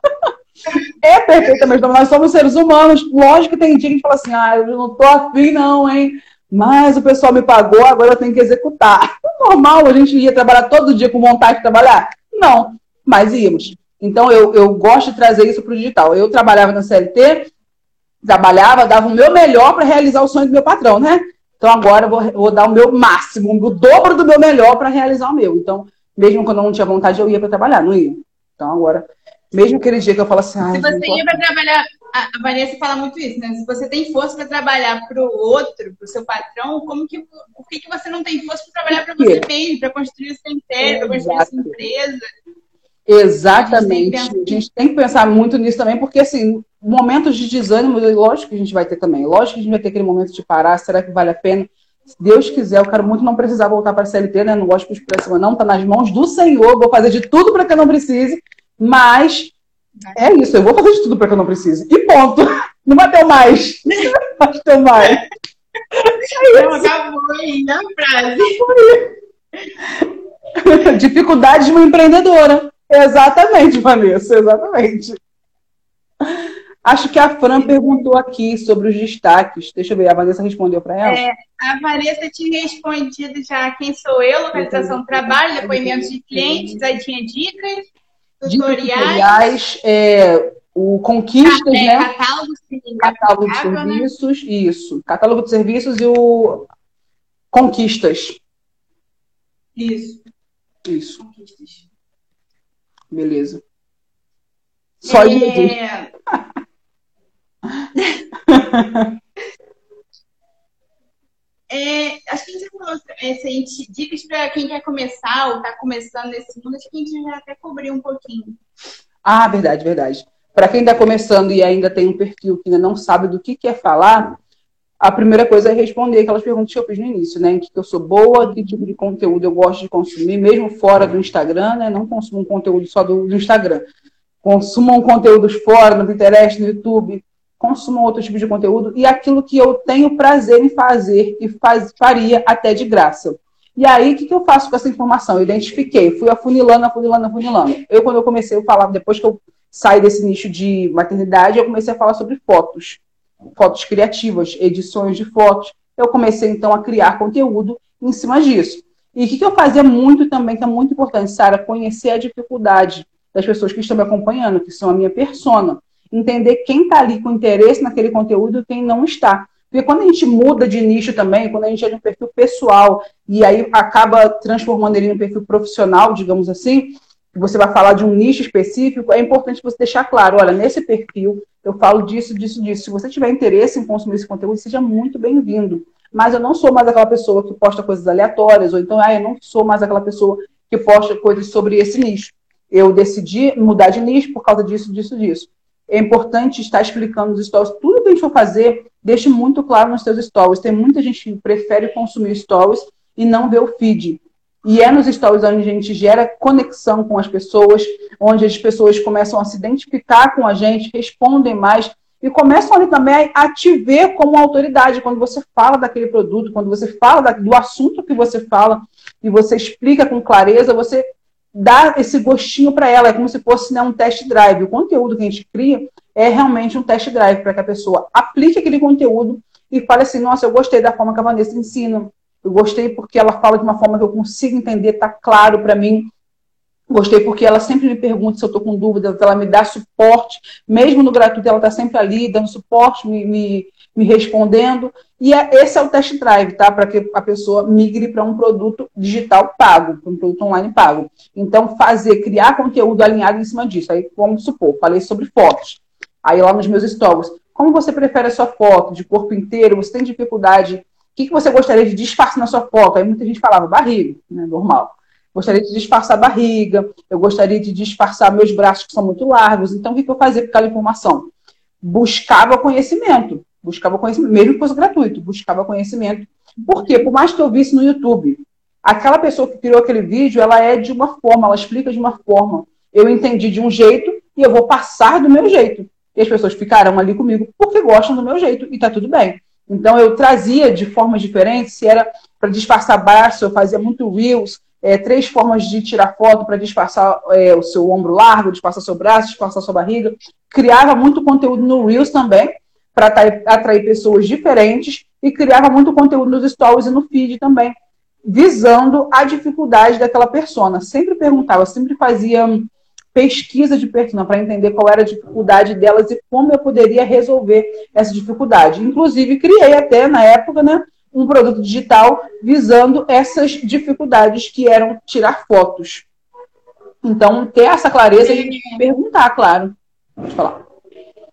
É perfeitamente, nós somos seres humanos. Lógico que tem dia que fala assim, ah, eu não tô afim não, hein? Mas o pessoal me pagou, agora eu tenho que executar. Normal, a gente ia trabalhar todo dia com vontade de trabalhar? Não, mas íamos. Então, eu, eu gosto de trazer isso para o digital. Eu trabalhava na CLT, trabalhava, dava o meu melhor para realizar o sonho do meu patrão, né? Então, agora eu vou, vou dar o meu máximo, o dobro do meu melhor para realizar o meu. Então, mesmo quando eu não tinha vontade, eu ia para trabalhar, não ia. Então, agora mesmo aquele dia que eu falo assim. Se você ia para trabalhar, a Vanessa fala muito isso, né? Se você tem força para trabalhar para o outro, para o seu patrão, como que, por que, que você não tem força para trabalhar para você mesmo, para construir o seu império, para construir a sua empresa? Exatamente. A gente, a gente, tem que pensar muito nisso também, porque assim, momentos de desânimo, lógico que a gente vai ter também. Lógico que a gente vai ter aquele momento de parar, será que vale a pena? Se Deus quiser, eu quero muito não precisar voltar para a CLT, né? Não gosto de cima, não, tá nas mãos do Senhor, vou fazer de tudo para que eu não precise. Mas é isso, eu vou fazer de tudo para que eu não precise. E ponto. Não vai ter mais. Não vai ter mais. É não, acabou aí na frase. Dificuldade de uma empreendedora. Exatamente, Vanessa, exatamente. Acho que a Fran perguntou aqui sobre os destaques. Deixa eu ver, a Vanessa respondeu para ela. É, a Vanessa tinha respondido já quem sou eu, localização do trabalho, depoimentos de clientes, aí tinha dicas tutoriais, é, o Conquistas, é, né? Catálogo, catálogo de serviços, né? isso. Catálogo de serviços e o Conquistas. Isso. Isso. Conquistas. Beleza. Só é... isso. É, acho que a gente falou assim, dicas para quem quer começar ou está começando nesse mundo, acho que a gente já até cobriu um pouquinho. Ah, verdade, verdade. Para quem está começando e ainda tem um perfil que ainda não sabe do que quer falar, a primeira coisa é responder aquelas perguntas que eu fiz no início, né? Que eu sou boa, que tipo de conteúdo eu gosto de consumir, mesmo fora do Instagram, né? Não consumo um conteúdo só do, do Instagram. Consumam conteúdos fora, no Pinterest, no YouTube, consumam outro tipo de conteúdo e aquilo que eu tenho prazer em fazer e faz, faria até de graça. E aí, o que, que eu faço com essa informação? Eu identifiquei, fui afunilando, afunilando, afunilando. Eu, quando eu comecei a falar, depois que eu saí desse nicho de maternidade, eu comecei a falar sobre fotos, fotos criativas, edições de fotos. Eu comecei, então, a criar conteúdo em cima disso. E o que, que eu fazia muito também, que é muito importante, Sara, conhecer a dificuldade das pessoas que estão me acompanhando, que são a minha persona entender quem está ali com interesse naquele conteúdo e quem não está. Porque quando a gente muda de nicho também, quando a gente é de um perfil pessoal e aí acaba transformando ele em um perfil profissional, digamos assim, você vai falar de um nicho específico, é importante você deixar claro, olha, nesse perfil eu falo disso, disso, disso. Se você tiver interesse em consumir esse conteúdo, seja muito bem-vindo. Mas eu não sou mais aquela pessoa que posta coisas aleatórias, ou então, ah, eu não sou mais aquela pessoa que posta coisas sobre esse nicho. Eu decidi mudar de nicho por causa disso, disso, disso é importante estar explicando nos stories. Tudo que a gente for fazer, deixe muito claro nos seus stories. Tem muita gente que prefere consumir stories e não ver o feed. E é nos stories onde a gente gera conexão com as pessoas, onde as pessoas começam a se identificar com a gente, respondem mais e começam ali também a te ver como autoridade. Quando você fala daquele produto, quando você fala do assunto que você fala e você explica com clareza, você dá esse gostinho para ela, é como se fosse né, um test drive. O conteúdo que a gente cria é realmente um test drive para que a pessoa aplique aquele conteúdo e fale assim: nossa, eu gostei da forma que a Vanessa ensina, eu gostei porque ela fala de uma forma que eu consigo entender, está claro para mim. Gostei porque ela sempre me pergunta se eu estou com dúvida, ela me dá suporte, mesmo no gratuito, ela está sempre ali dando suporte, me, me, me respondendo. E é, esse é o test drive, tá? Para que a pessoa migre para um produto digital pago, para um produto online pago. Então, fazer, criar conteúdo alinhado em cima disso. Aí, vamos supor, falei sobre fotos. Aí, lá nos meus stories, como você prefere a sua foto? De corpo inteiro? Você tem dificuldade? O que, que você gostaria de disfarçar na sua foto? Aí muita gente falava barriga, né? Normal. Gostaria de disfarçar a barriga, eu gostaria de disfarçar meus braços que são muito largos. Então, o que, eu fazia com aquela informação? Buscava conhecimento, buscava conhecimento, mesmo fosse gratuito, buscava conhecimento. Por quê? Por mais que eu visse no YouTube, aquela pessoa que criou aquele vídeo, ela é de uma forma, ela explica de uma forma. Eu entendi de um jeito e eu vou passar do meu jeito. E as pessoas ficarão ali comigo porque gostam do meu jeito e tá tudo bem. Então eu trazia de formas diferentes, se era para disfarçar braço, eu fazia muito reels, é, três formas de tirar foto para disfarçar é, o seu ombro largo, disfarçar seu braço, disfarçar sua barriga. Criava muito conteúdo no Reels também, para atrair pessoas diferentes, e criava muito conteúdo nos stories e no feed também, visando a dificuldade daquela persona. Sempre perguntava, sempre fazia pesquisa de persona para entender qual era a dificuldade delas e como eu poderia resolver essa dificuldade. Inclusive, criei até na época, né? um produto digital visando essas dificuldades que eram tirar fotos. Então, ter essa clareza e perguntar, claro. Pode falar.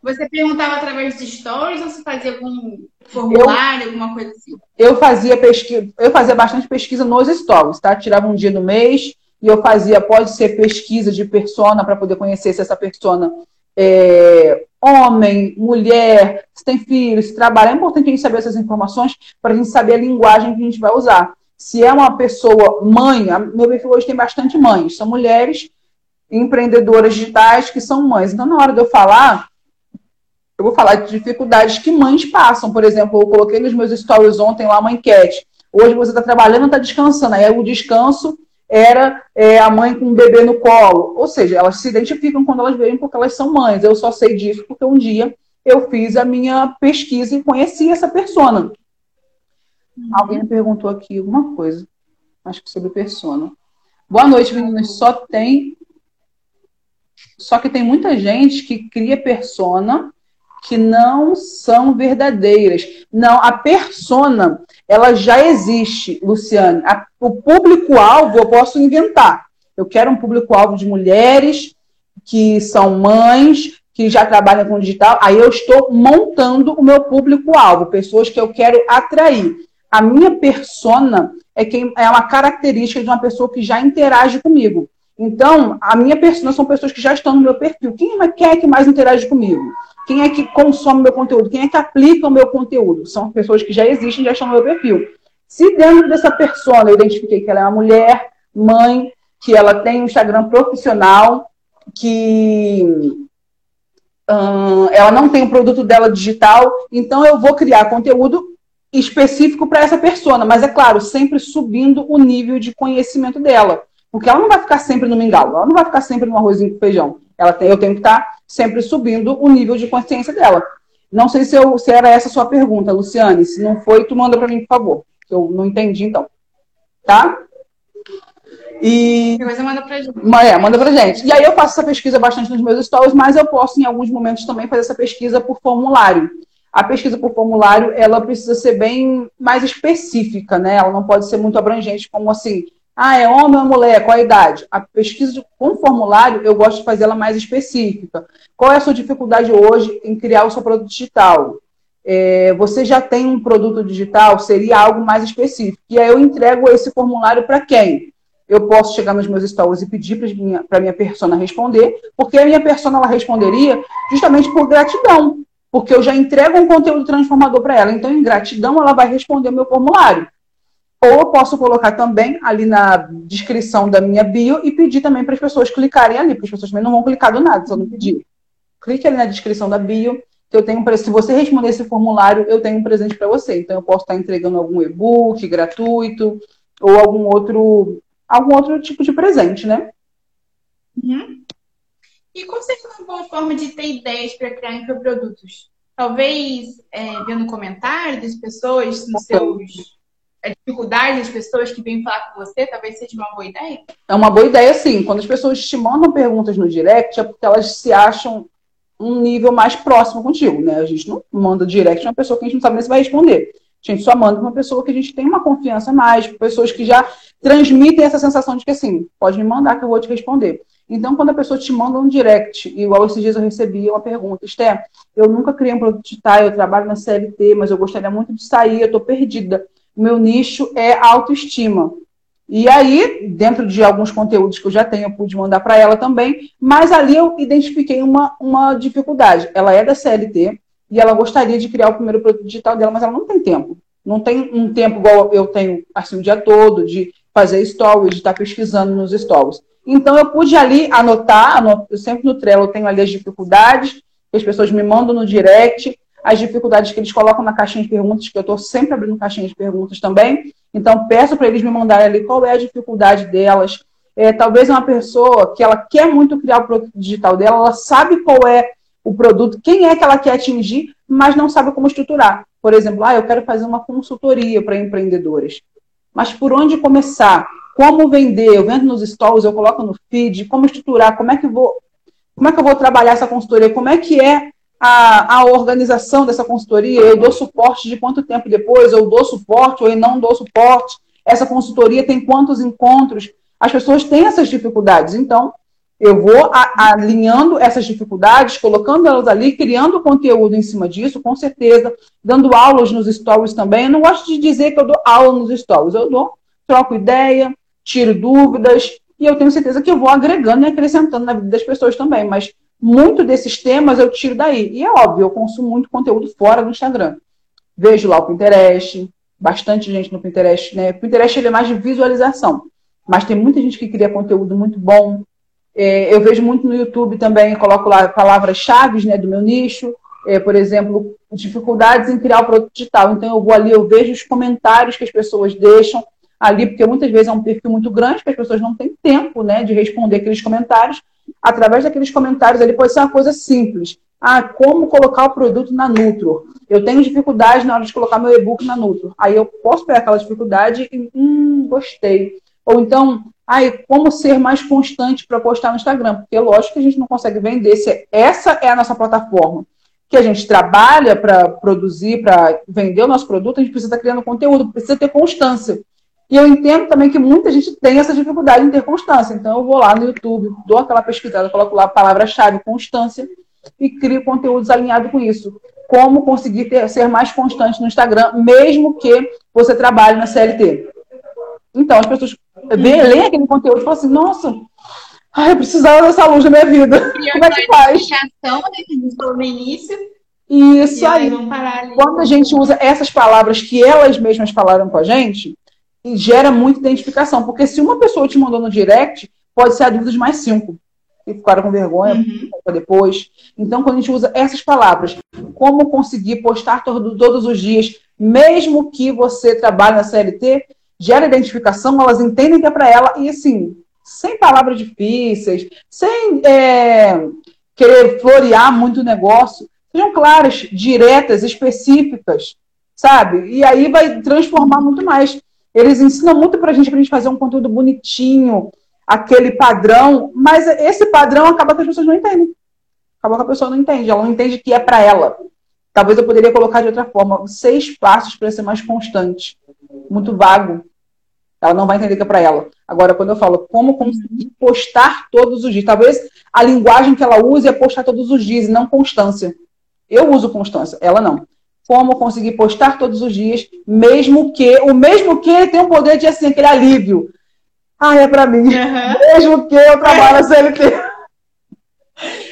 Você perguntava através de stories ou você fazia algum formulário, eu, alguma coisa assim? Eu fazia pesquisa, eu fazia bastante pesquisa nos stories, tá? Tirava um dia do mês e eu fazia, pode ser pesquisa de persona para poder conhecer se essa persona é, homem, mulher, se tem filho, se trabalha. É importante a gente saber essas informações para a gente saber a linguagem que a gente vai usar. Se é uma pessoa mãe, meu perfil hoje tem bastante mães, são mulheres empreendedoras digitais que são mães. Então, na hora de eu falar, eu vou falar de dificuldades que mães passam. Por exemplo, eu coloquei nos meus stories ontem lá uma enquete. Hoje você está trabalhando, está descansando. Aí o descanso era é, a mãe com um bebê no colo. Ou seja, elas se identificam quando elas veem porque elas são mães. Eu só sei disso porque um dia eu fiz a minha pesquisa e conheci essa persona. Uhum. Alguém me perguntou aqui alguma coisa, acho que sobre persona. Boa noite, meninas. Só tem. Só que tem muita gente que cria persona que não são verdadeiras. Não, a persona, ela já existe, Luciane. A, o público-alvo eu posso inventar. Eu quero um público-alvo de mulheres que são mães, que já trabalham com digital. Aí eu estou montando o meu público-alvo, pessoas que eu quero atrair. A minha persona é, quem, é uma característica de uma pessoa que já interage comigo. Então, a minha persona são pessoas que já estão no meu perfil. Quem é, quer que mais interage comigo? Quem é que consome meu conteúdo? Quem é que aplica o meu conteúdo? São pessoas que já existem, já estão no meu perfil. Se dentro dessa persona eu identifiquei que ela é uma mulher, mãe, que ela tem um Instagram profissional, que hum, ela não tem o produto dela digital, então eu vou criar conteúdo específico para essa persona, mas é claro, sempre subindo o nível de conhecimento dela. Porque ela não vai ficar sempre no mingau, ela não vai ficar sempre no arrozinho com feijão. Ela tem, eu tenho que estar sempre subindo o nível de consciência dela. Não sei se, eu, se era essa a sua pergunta, Luciane. Se não foi, tu manda para mim, por favor. Eu não entendi, então. Tá? E. Depois manda pra gente. É, manda pra gente. E aí eu faço essa pesquisa bastante nos meus stories, mas eu posso, em alguns momentos, também fazer essa pesquisa por formulário. A pesquisa por formulário, ela precisa ser bem mais específica, né? Ela não pode ser muito abrangente, como assim, ah, é homem ou mulher? Qual a idade? A pesquisa com formulário, eu gosto de fazer ela mais específica. Qual é a sua dificuldade hoje em criar o seu produto digital? É, você já tem um produto digital? Seria algo mais específico. E aí eu entrego esse formulário para quem? Eu posso chegar nos meus stories e pedir para minha, a minha persona responder, porque a minha persona ela responderia justamente por gratidão, porque eu já entrego um conteúdo transformador para ela. Então, em gratidão, ela vai responder o meu formulário. Ou eu posso colocar também ali na descrição da minha bio e pedir também para as pessoas clicarem ali, porque as pessoas também não vão clicar do nada se eu não pedir. Clique ali na descrição da bio, que eu tenho um Se você responder esse formulário, eu tenho um presente para você. Então eu posso estar entregando algum e-book gratuito ou algum outro, algum outro tipo de presente, né? Uhum. E qual seria uma boa forma de ter ideias para criar infoprodutos? Talvez é, vendo comentários das pessoas nos seus a dificuldade das pessoas que vêm falar com você, talvez seja uma boa ideia? É uma boa ideia, sim. Quando as pessoas te mandam perguntas no direct, é porque elas se acham um nível mais próximo contigo, né? A gente não manda direct uma pessoa que a gente não sabe nem se vai responder. A gente só manda uma pessoa que a gente tem uma confiança mais, pessoas que já transmitem essa sensação de que assim, pode me mandar que eu vou te responder. Então, quando a pessoa te manda um direct, igual esses dias eu recebi uma pergunta, Esté, eu nunca criei um produto digital, eu trabalho na CLT, mas eu gostaria muito de sair, eu estou perdida meu nicho é autoestima. E aí, dentro de alguns conteúdos que eu já tenho, eu pude mandar para ela também, mas ali eu identifiquei uma, uma dificuldade. Ela é da CLT e ela gostaria de criar o primeiro produto digital dela, mas ela não tem tempo. Não tem um tempo igual eu tenho assim o dia todo de fazer stories, de estar pesquisando nos stories. Então eu pude ali anotar, eu sempre no Trello eu tenho ali as dificuldades as pessoas me mandam no direct, as dificuldades que eles colocam na caixinha de perguntas, que eu estou sempre abrindo caixinha de perguntas também. Então, peço para eles me mandarem ali qual é a dificuldade delas. É, talvez uma pessoa que ela quer muito criar o produto digital dela, ela sabe qual é o produto, quem é que ela quer atingir, mas não sabe como estruturar. Por exemplo, ah, eu quero fazer uma consultoria para empreendedores. Mas por onde começar? Como vender? Eu vendo nos stories, eu coloco no feed, como estruturar, como é que vou, como é que eu vou trabalhar essa consultoria? Como é que é a, a organização dessa consultoria, eu dou suporte de quanto tempo depois, eu dou suporte ou eu não dou suporte, essa consultoria tem quantos encontros, as pessoas têm essas dificuldades, então eu vou alinhando essas dificuldades, colocando elas ali, criando conteúdo em cima disso, com certeza, dando aulas nos stories também. Eu não gosto de dizer que eu dou aula nos stories, eu dou, troco ideia, tiro dúvidas, e eu tenho certeza que eu vou agregando e acrescentando na vida das pessoas também, mas muito desses temas eu tiro daí. E é óbvio, eu consumo muito conteúdo fora do Instagram. Vejo lá o Pinterest, bastante gente no Pinterest, né? O Pinterest ele é mais de visualização, mas tem muita gente que cria conteúdo muito bom. É, eu vejo muito no YouTube também, coloco lá palavras-chave né, do meu nicho. É, por exemplo, dificuldades em criar o produto digital. Então eu vou ali, eu vejo os comentários que as pessoas deixam ali, porque muitas vezes é um perfil muito grande, que as pessoas não têm tempo né, de responder aqueles comentários através daqueles comentários ali, pode ser uma coisa simples. Ah, como colocar o produto na Nutro? Eu tenho dificuldade na hora de colocar meu e-book na Nutro. Aí eu posso pegar aquela dificuldade e, hum, gostei. Ou então, ah, como ser mais constante para postar no Instagram? Porque lógico que a gente não consegue vender se essa é a nossa plataforma que a gente trabalha para produzir, para vender o nosso produto, a gente precisa estar criando conteúdo, precisa ter constância. E eu entendo também que muita gente tem essa dificuldade em ter constância. Então, eu vou lá no YouTube, dou aquela pesquisada, coloco lá a palavra-chave, constância, e crio conteúdos alinhados com isso. Como conseguir ter, ser mais constante no Instagram, mesmo que você trabalhe na CLT. Então, as pessoas veem, leem aquele conteúdo e falam assim: nossa, ai, eu precisava dessa luz na minha vida. Como é que faz? No início. Isso aí. Quando a gente usa essas palavras que elas mesmas falaram com a gente, e gera muita identificação. Porque se uma pessoa te mandou no direct, pode ser a dúvida de mais cinco. E ficaram com vergonha uhum. depois. Então, quando a gente usa essas palavras, como conseguir postar todo, todos os dias, mesmo que você trabalhe na CLT, gera identificação, elas entendem que é para ela, e assim, sem palavras difíceis, sem é, querer florear muito o negócio, sejam claras, diretas, específicas, sabe? E aí vai transformar muito mais. Eles ensinam muito para a gente, para a gente fazer um conteúdo bonitinho, aquele padrão, mas esse padrão acaba que as pessoas não entendem. Acaba que a pessoa não entende, ela não entende que é para ela. Talvez eu poderia colocar de outra forma, seis passos para ser mais constante. Muito vago. Ela não vai entender que é para ela. Agora, quando eu falo como conseguir postar todos os dias, talvez a linguagem que ela use é postar todos os dias e não constância. Eu uso constância, ela não como conseguir postar todos os dias, mesmo que, o mesmo que tem o poder de assim, aquele alívio. Ah, é para mim. Uhum. Mesmo que eu trabalhe na CLT.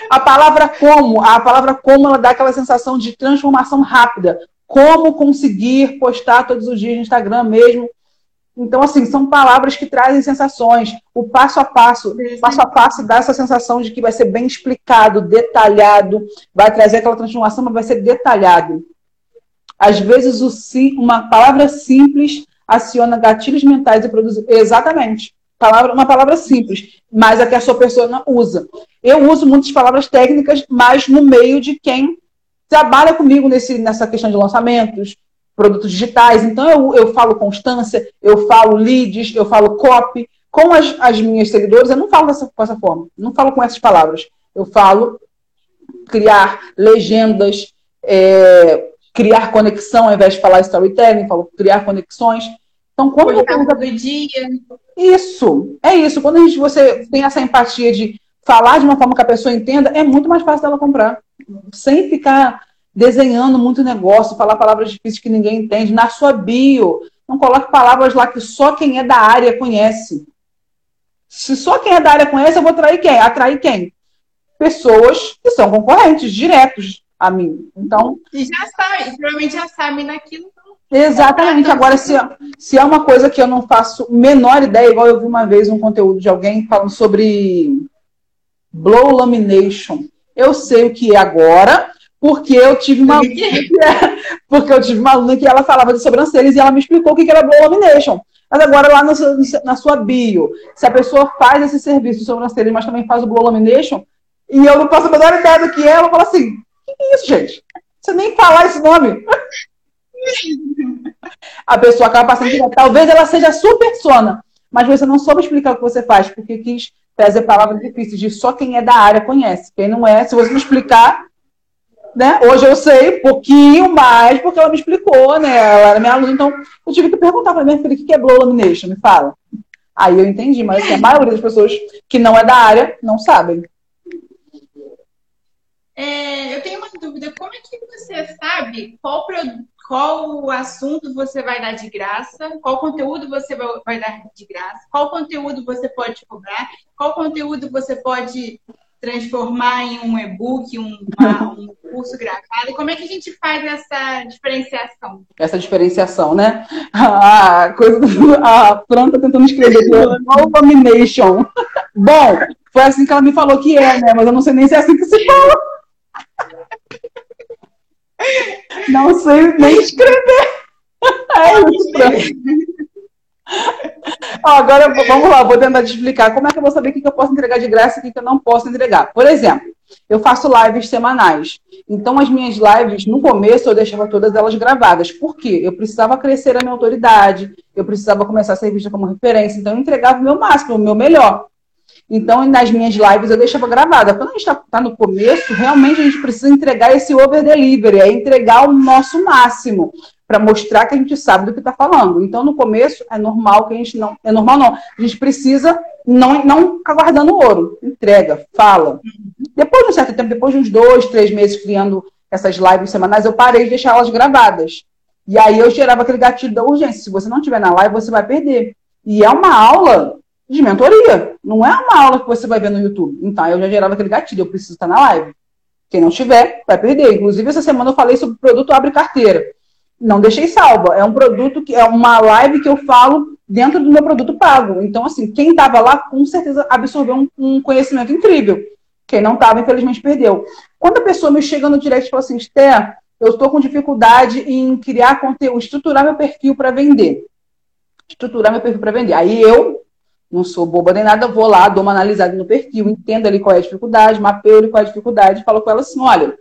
A palavra como, a palavra como, ela dá aquela sensação de transformação rápida. Como conseguir postar todos os dias no Instagram mesmo. Então, assim, são palavras que trazem sensações. O passo a passo, o passo a passo dá essa sensação de que vai ser bem explicado, detalhado, vai trazer aquela transformação, mas vai ser detalhado. Às vezes, o sim, uma palavra simples aciona gatilhos mentais e produz. Exatamente. Palavra, uma palavra simples, mas a que a sua pessoa usa. Eu uso muitas palavras técnicas, mas no meio de quem trabalha comigo nesse, nessa questão de lançamentos, produtos digitais. Então, eu, eu falo constância, eu falo leads, eu falo copy. Com as, as minhas seguidores, eu não falo dessa, dessa forma, não falo com essas palavras. Eu falo criar legendas, é, criar conexão ao invés de falar storytelling, falo criar conexões. Então, quando você usa... do dia. Isso, é isso. Quando a gente, você tem essa empatia de falar de uma forma que a pessoa entenda, é muito mais fácil dela comprar. Sem ficar desenhando muito negócio, falar palavras difíceis que ninguém entende. Na sua bio, Não coloque palavras lá que só quem é da área conhece. Se só quem é da área conhece, eu vou atrair quem? Atrair quem? Pessoas que são concorrentes diretos a mim. Então. E já sabe, provavelmente já sabem daquilo. Exatamente. Agora, se, se é uma coisa que eu não faço menor ideia, igual eu vi uma vez um conteúdo de alguém falando sobre blow lamination. Eu sei o que é agora, porque eu tive uma que, porque eu tive uma aluna que ela falava de sobrancelhas e ela me explicou o que era blow lamination. Mas agora lá no, na sua bio, se a pessoa faz esse serviço de sobrancelhas, mas também faz o blow lamination, e eu não faço a menor ideia do que é, ela fala assim, que isso, gente? Você nem falar esse nome. a pessoa acaba passando Talvez ela seja super sona, mas você não soube explicar o que você faz, porque quis trazer palavras difíceis de só quem é da área conhece. Quem não é, se você não explicar, né? Hoje eu sei um pouquinho mais, porque ela me explicou, né? Ela era minha aluna, então eu tive que perguntar para minha filha o que é blow lamination, me fala. Aí eu entendi, mas assim, a maioria das pessoas que não é da área não sabem. É, eu tenho uma dúvida, como é que você sabe qual, qual assunto você vai dar de graça, qual conteúdo você vai dar de graça, qual conteúdo você pode cobrar, qual conteúdo você pode transformar em um e-book, um, um curso gravado? Como é que a gente faz essa diferenciação? Essa diferenciação, né? A coisa a planta tentando escrever Abomination. Bom, foi assim que ela me falou que é, né? Mas eu não sei nem se é assim que se fala. Não sei nem escrever. É isso. agora vamos lá, vou tentar te explicar como é que eu vou saber o que eu posso entregar de graça e o que eu não posso entregar. Por exemplo, eu faço lives semanais. Então, as minhas lives, no começo, eu deixava todas elas gravadas. Por quê? Eu precisava crescer a minha autoridade, eu precisava começar a ser vista como referência. Então, eu entregava o meu máximo, o meu melhor. Então, nas minhas lives, eu deixava gravada. Quando a gente está tá no começo, realmente a gente precisa entregar esse over-delivery, é entregar o nosso máximo para mostrar que a gente sabe do que está falando. Então, no começo, é normal que a gente não. É normal, não. A gente precisa não, não ficar guardando ouro. Entrega, fala. Depois de um certo tempo, depois de uns dois, três meses criando essas lives semanais, eu parei de deixar elas gravadas. E aí eu gerava aquele gatilho da urgência. Se você não estiver na live, você vai perder. E é uma aula de mentoria. Não é uma aula que você vai ver no YouTube. Então, eu já gerava aquele gatilho. Eu preciso estar na live. Quem não estiver, vai perder. Inclusive, essa semana eu falei sobre o produto Abre Carteira não deixei salva. É um produto que é uma live que eu falo dentro do meu produto pago. Então, assim, quem estava lá, com certeza absorveu um, um, conhecimento incrível. Quem não estava, infelizmente, perdeu. Quando a pessoa me chega no direct e fala assim, Esther, eu estou com dificuldade em criar conteúdo, estruturar meu perfil para vender. Estruturar meu perfil para vender. Aí eu, não sou boba nem nada, vou lá, dou uma analisada no perfil, entendo ali qual é a dificuldade, mapeio ali qual é a dificuldade, falo com ela assim, olha,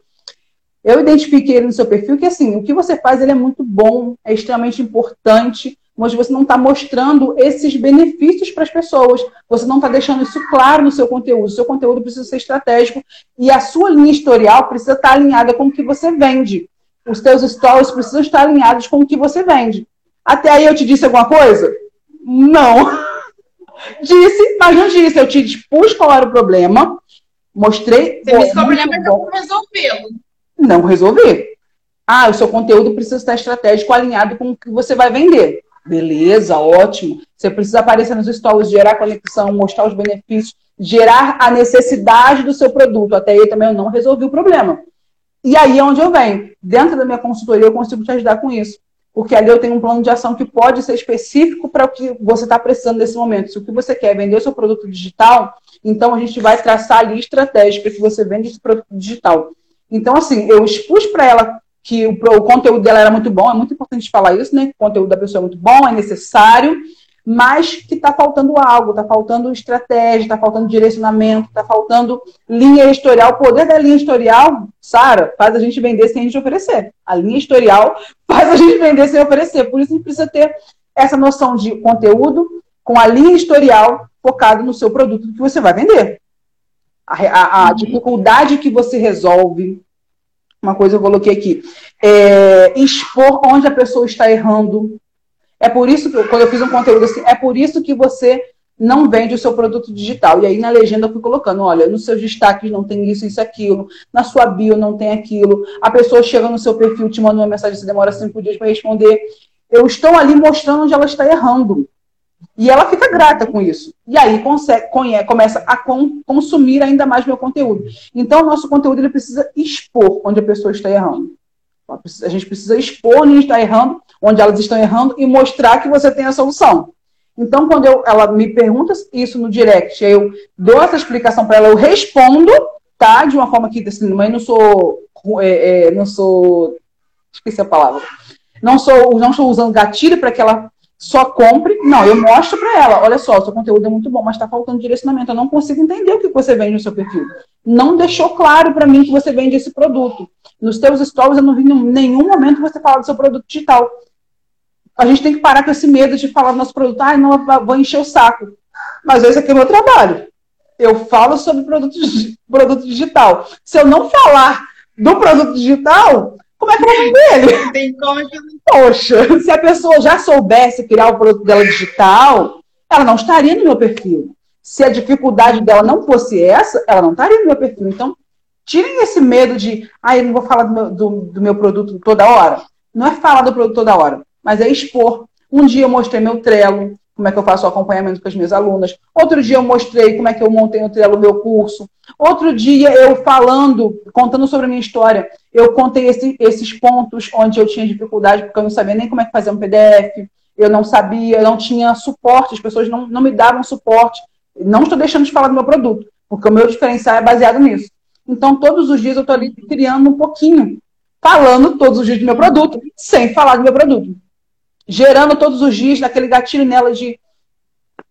eu identifiquei no seu perfil que, assim, o que você faz ele é muito bom, é extremamente importante, mas você não está mostrando esses benefícios para as pessoas. Você não está deixando isso claro no seu conteúdo. Seu conteúdo precisa ser estratégico e a sua linha historial precisa estar tá alinhada com o que você vende. Os seus stories precisam estar alinhados com o que você vende. Até aí eu te disse alguma coisa? Não. Disse, mas não disse. Eu te expus qual era o problema, mostrei. Você disse qual o problema é eu resolvê-lo não resolver. Ah, o seu conteúdo precisa estar estratégico, alinhado com o que você vai vender. Beleza, ótimo. Você precisa aparecer nos stories, gerar conexão, mostrar os benefícios, gerar a necessidade do seu produto. Até aí também eu não resolvi o problema. E aí é onde eu venho. Dentro da minha consultoria, eu consigo te ajudar com isso. Porque ali eu tenho um plano de ação que pode ser específico para o que você está precisando nesse momento. Se o que você quer é vender o seu produto digital, então a gente vai traçar ali estratégia para que você venda esse produto digital. Então, assim, eu expus para ela que o, o, conteúdo dela era muito bom, é muito importante falar isso, né? O conteúdo da pessoa é muito bom, é necessário, mas que está faltando algo, está faltando estratégia, está faltando direcionamento, está faltando linha editorial. O poder da linha editorial, Sara, faz a gente vender sem a gente oferecer. A linha editorial faz a gente vender sem oferecer. Por isso a gente precisa ter essa noção de conteúdo com a linha editorial focado no seu produto que você vai vender a, a, a dificuldade que você resolve. Uma coisa eu coloquei aqui. É, expor onde a pessoa está errando. É por isso que, quando eu fiz um conteúdo assim, é por isso que você não vende o seu produto digital. E aí na legenda eu fui colocando, olha, nos seus destaques não tem isso, isso, aquilo, na sua bio não tem aquilo, a pessoa chega no seu perfil, te manda uma mensagem, você demora cinco dias para responder. eu estou ali mostrando onde ela está errando. E ela fica grata com isso. E aí consegue, começa a consumir ainda mais meu conteúdo. Então, o nosso conteúdo ele precisa expor onde a pessoa está errando. A gente precisa expor onde está errando, onde elas estão errando e mostrar que você tem a solução. Então, quando eu, ela me pergunta isso no direct, eu dou essa explicação para ela, eu respondo, tá? De uma forma que, assim, mas não sou, é, é, não sou, esqueci a palavra, não sou, não estou usando gatilho para que ela só compre. Não, eu mostro para ela, olha só, seu conteúdo é muito bom, mas está faltando direcionamento. Eu não consigo entender o que você vende no seu perfil. Não deixou claro para mim que você vende esse produto. Nos teus stories eu não vi em nenhum momento você falar do seu produto digital. A gente tem que parar com esse medo de falar do nosso produto. Ai, não, vou encher o saco. Mas esse aqui é o meu trabalho. Eu falo sobre produto, produto digital. Se eu não falar do produto digital, como é que eu vou vender ele? Tem como Poxa, se a pessoa já soubesse criar o produto dela digital, ela não estaria no meu perfil. Se a dificuldade dela não fosse essa, ela não estaria no meu perfil. Então, tirem esse medo de, ah, eu não vou falar do meu, do, do meu produto toda hora. Não é falar do produto toda hora, mas é expor. Um dia eu mostrei meu Trello, como é que eu faço o acompanhamento com as minhas alunas. Outro dia eu mostrei como é que eu montei o meu curso. Outro dia eu falando, contando sobre a minha história, eu contei esse, esses pontos onde eu tinha dificuldade, porque eu não sabia nem como é que fazer um PDF, eu não sabia, eu não tinha suporte, as pessoas não, não me davam suporte. Não estou deixando de falar do meu produto, porque o meu diferencial é baseado nisso. Então, todos os dias eu estou ali criando um pouquinho, falando todos os dias do meu produto, sem falar do meu produto gerando todos os dias naquele gatilho nela de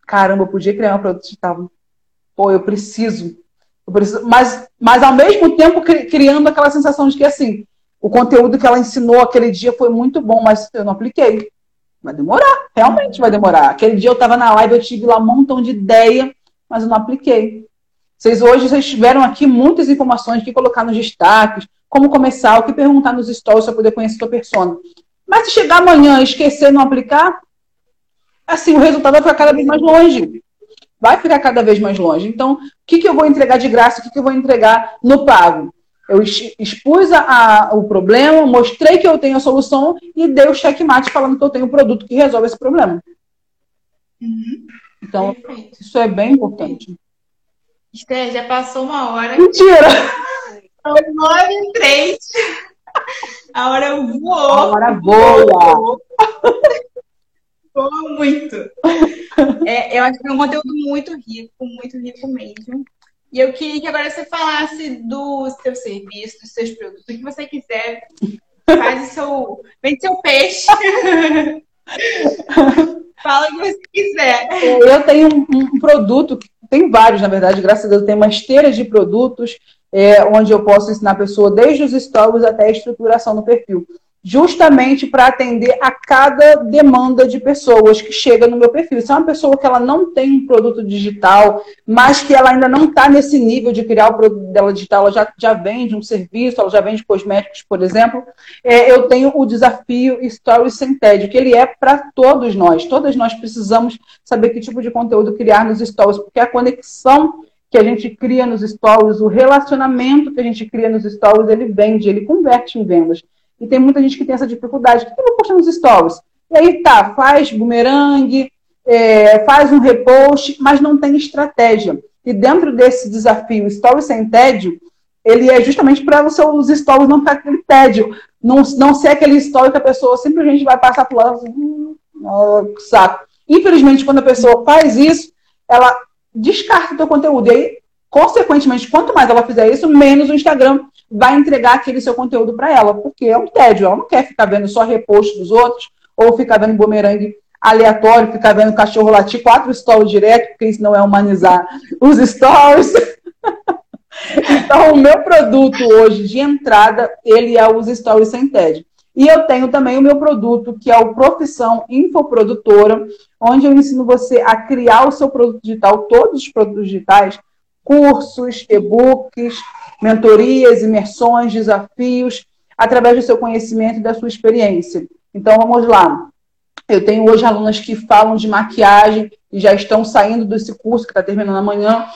caramba, eu podia criar um produto digital. Pô, eu preciso. Eu preciso. Mas, mas ao mesmo tempo criando aquela sensação de que assim, o conteúdo que ela ensinou aquele dia foi muito bom, mas eu não apliquei. Vai demorar, realmente vai demorar. Aquele dia eu estava na live, eu tive lá um montão de ideia, mas eu não apliquei. Vocês hoje vocês tiveram aqui muitas informações que colocar nos destaques, como começar, o que perguntar nos stories para poder conhecer a sua persona. Mas se chegar amanhã e esquecer não aplicar, assim, o resultado vai ficar cada vez mais longe. Vai ficar cada vez mais longe. Então, o que, que eu vou entregar de graça? O que, que eu vou entregar no pago? Eu expus a, a, o problema, mostrei que eu tenho a solução e dei o checkmate falando que eu tenho o um produto que resolve esse problema. Uhum. Então, Perfeito. isso é bem importante. Esther, já passou uma hora. Mentira! São nove e três. A hora voou. A hora voa. Voa muito. É, eu acho que é um conteúdo muito rico, muito rico mesmo. E eu queria que agora você falasse do seu serviço, dos seus produtos, o que você quiser. Faz o seu. Vende seu peixe. Fala o que você quiser. Eu tenho um, um produto, tem vários, na verdade, graças a Deus, tem uma esteira de produtos é, onde eu posso ensinar a pessoa desde os stories até a estruturação do perfil. Justamente para atender a cada demanda de pessoas que chega no meu perfil. Se é uma pessoa que ela não tem um produto digital, mas que ela ainda não está nesse nível de criar o produto dela digital, ela já, já vende um serviço, ela já vende cosméticos, por exemplo, é, eu tenho o desafio Stories Sem TED, que ele é para todos nós. Todas nós precisamos saber que tipo de conteúdo criar nos stories, porque a conexão que a gente cria nos stories, o relacionamento que a gente cria nos stories, ele vende, ele converte em vendas. E tem muita gente que tem essa dificuldade. O que eu vou postar nos stories? E aí tá, faz bumerangue, é, faz um repost, mas não tem estratégia. E dentro desse desafio, stories sem tédio, ele é justamente para os seus stories não ficar aquele tédio, não, não ser aquele story que a pessoa simplesmente vai passar por lá, hum, saco. Infelizmente, quando a pessoa faz isso, ela descarta o teu conteúdo. E aí, consequentemente, quanto mais ela fizer isso, menos o Instagram vai entregar aquele seu conteúdo para ela, porque é um tédio. Ela não quer ficar vendo só repost dos outros, ou ficar vendo bumerangue aleatório, ficar vendo cachorro latir quatro stories direto, porque isso não é humanizar os stories. então, o meu produto hoje de entrada, ele é os stories sem TED. E eu tenho também o meu produto, que é o Profissão Infoprodutora, onde eu ensino você a criar o seu produto digital, todos os produtos digitais, cursos, e-books, mentorias, imersões, desafios, através do seu conhecimento e da sua experiência. Então, vamos lá. Eu tenho hoje alunas que falam de maquiagem e já estão saindo desse curso que está terminando amanhã,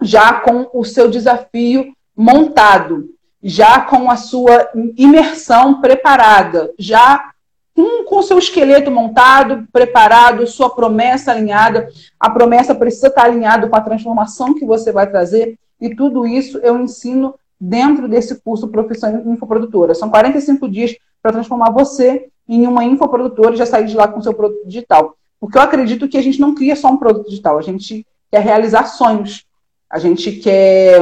já com o seu desafio montado já com a sua imersão preparada, já com, o seu esqueleto montado, preparado, sua promessa alinhada. A promessa precisa estar alinhada com a transformação que você vai trazer. E tudo isso eu ensino dentro desse curso Profissão Infoprodutora. São 45 dias para transformar você em uma infoprodutora e já sair de lá com seu produto digital. Porque eu acredito que a gente não cria só um produto digital, a gente quer realizar sonhos. A gente quer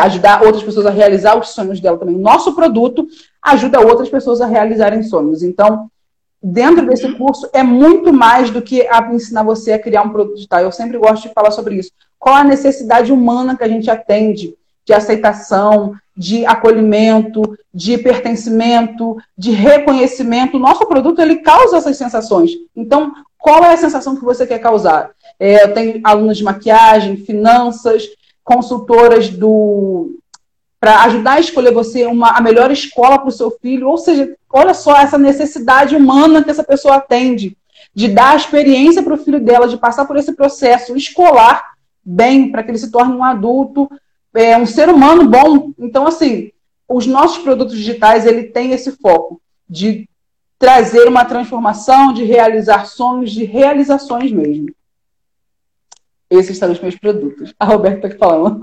ajudar outras pessoas a realizar os sonhos dela também. O nosso produto ajuda outras pessoas a realizarem sonhos. Então, dentro desse curso, é muito mais do que ensinar você a criar um produto digital. Eu sempre gosto de falar sobre isso. Qual a necessidade humana que a gente atende de aceitação, de acolhimento, de pertencimento, de reconhecimento. O nosso produto ele causa essas sensações. Então, qual é a sensação que você quer causar? É, eu tenho alunos de maquiagem, finanças, consultoras do para ajudar a escolher você uma, a melhor escola para o seu filho. Ou seja, olha só essa necessidade humana que essa pessoa atende de dar a experiência para o filho dela, de passar por esse processo escolar bem, para que ele se torne um adulto, é, um ser humano bom. Então, assim, os nossos produtos digitais ele tem esse foco de trazer uma transformação, de realizar sonhos, de realizações mesmo. Esses são os meus produtos. A Roberta está aqui falando.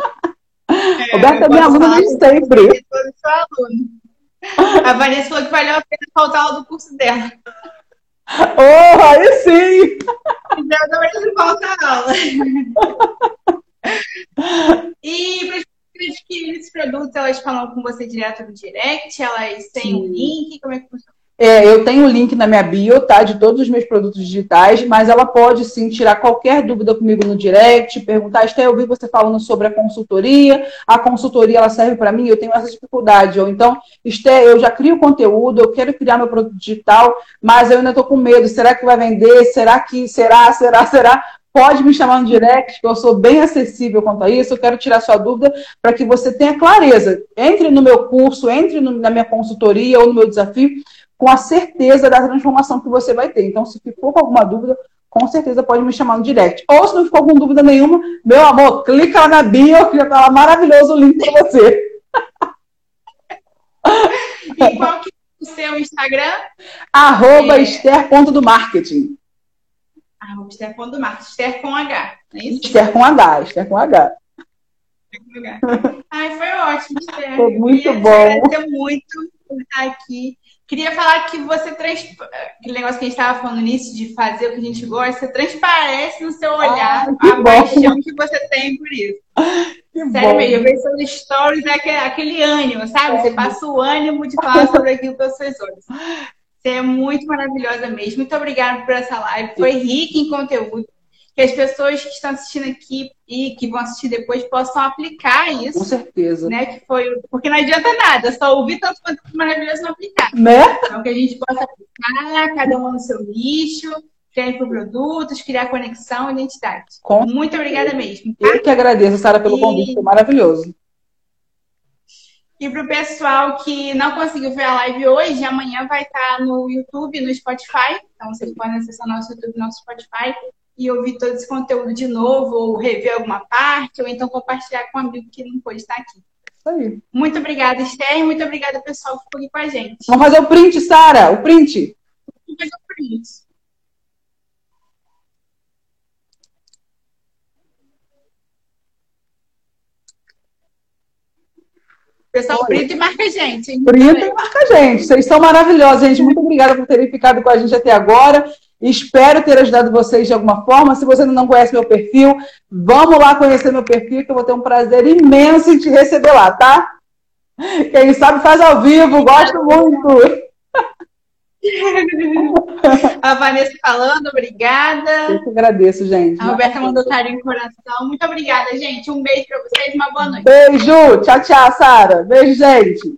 É, Roberta é minha aluna desde sempre. A Vanessa falou que valeu a pena faltar aula do curso dela. Oh, aí sim! Então, agora ele volta a aula. e para as que esses produtos, elas falam com você direto no direct? Elas têm um link? Como é que funciona? É, eu tenho o link na minha bio, tá? De todos os meus produtos digitais, mas ela pode sim tirar qualquer dúvida comigo no direct, perguntar, Esté, eu vi você falando sobre a consultoria, a consultoria ela serve para mim, eu tenho essa dificuldade. Ou então, Esté, eu já crio conteúdo, eu quero criar meu produto digital, mas eu ainda estou com medo. Será que vai vender? Será que será, será, será? Pode me chamar no direct, que eu sou bem acessível quanto a isso. Eu quero tirar sua dúvida para que você tenha clareza. Entre no meu curso, entre no, na minha consultoria ou no meu desafio, com a certeza da transformação que você vai ter. Então, se ficou com alguma dúvida, com certeza pode me chamar no direct. Ou se não ficou com dúvida nenhuma, meu amor, clica lá na bio, que já tá lá maravilhoso o link para você. E qual que é o seu Instagram? Arroba é... Esther.do-marketing. Arroba Esther.do-marketing. Esther com H, não é isso? Esther com H, Esther com H. Ai, foi ótimo, Esther. Foi muito bom. muito por estar aqui. Queria falar que você trans... aquele negócio que a gente estava falando nisso de fazer o que a gente gosta, você transparece no seu olhar ah, a bom. paixão que você tem por isso. Que Sério bom. eu vejo seus stories é aquele, aquele ânimo, sabe? Você passa o ânimo de falar sobre aquilo pelos seus olhos. Você é muito maravilhosa mesmo. Muito obrigada por essa live. Foi rica em conteúdo que as pessoas que estão assistindo aqui e que vão assistir depois possam aplicar isso. Com certeza. Né? Que foi, porque não adianta nada, só ouvir tanto quanto maravilhoso não aplicar. Né? Então, que a gente possa aplicar, cada um no seu nicho, criar produtos, criar conexão, identidade. Com Muito obrigada mesmo. Tá? Eu que agradeço, Sara, pelo e... convite, foi maravilhoso. E para o pessoal que não conseguiu ver a live hoje, amanhã vai estar no YouTube, no Spotify. Então vocês podem acessar nosso YouTube, nosso Spotify e ouvir todo esse conteúdo de novo, ou rever alguma parte, ou então compartilhar com um amigo que não pôde estar aqui. Aí. Muito obrigada, Esther, muito obrigada, pessoal, que ficou aqui com a gente. Vamos fazer o print, Sara, o print. Vamos fazer o print. Pessoal, print e marca a gente. Hein? Print e marca a gente. Vocês são maravilhosos, gente. Muito obrigada por terem ficado com a gente até agora. Espero ter ajudado vocês de alguma forma. Se você ainda não conhece meu perfil, vamos lá conhecer meu perfil, que eu vou ter um prazer imenso em te receber lá, tá? Quem sabe faz ao vivo, gosto muito. A Vanessa falando, obrigada. Eu que agradeço, gente. A Roberta mandou carinho no coração. Muito obrigada, gente. Um beijo para vocês, uma boa noite. Beijo. Tchau, tchau, Sara. Beijo, gente.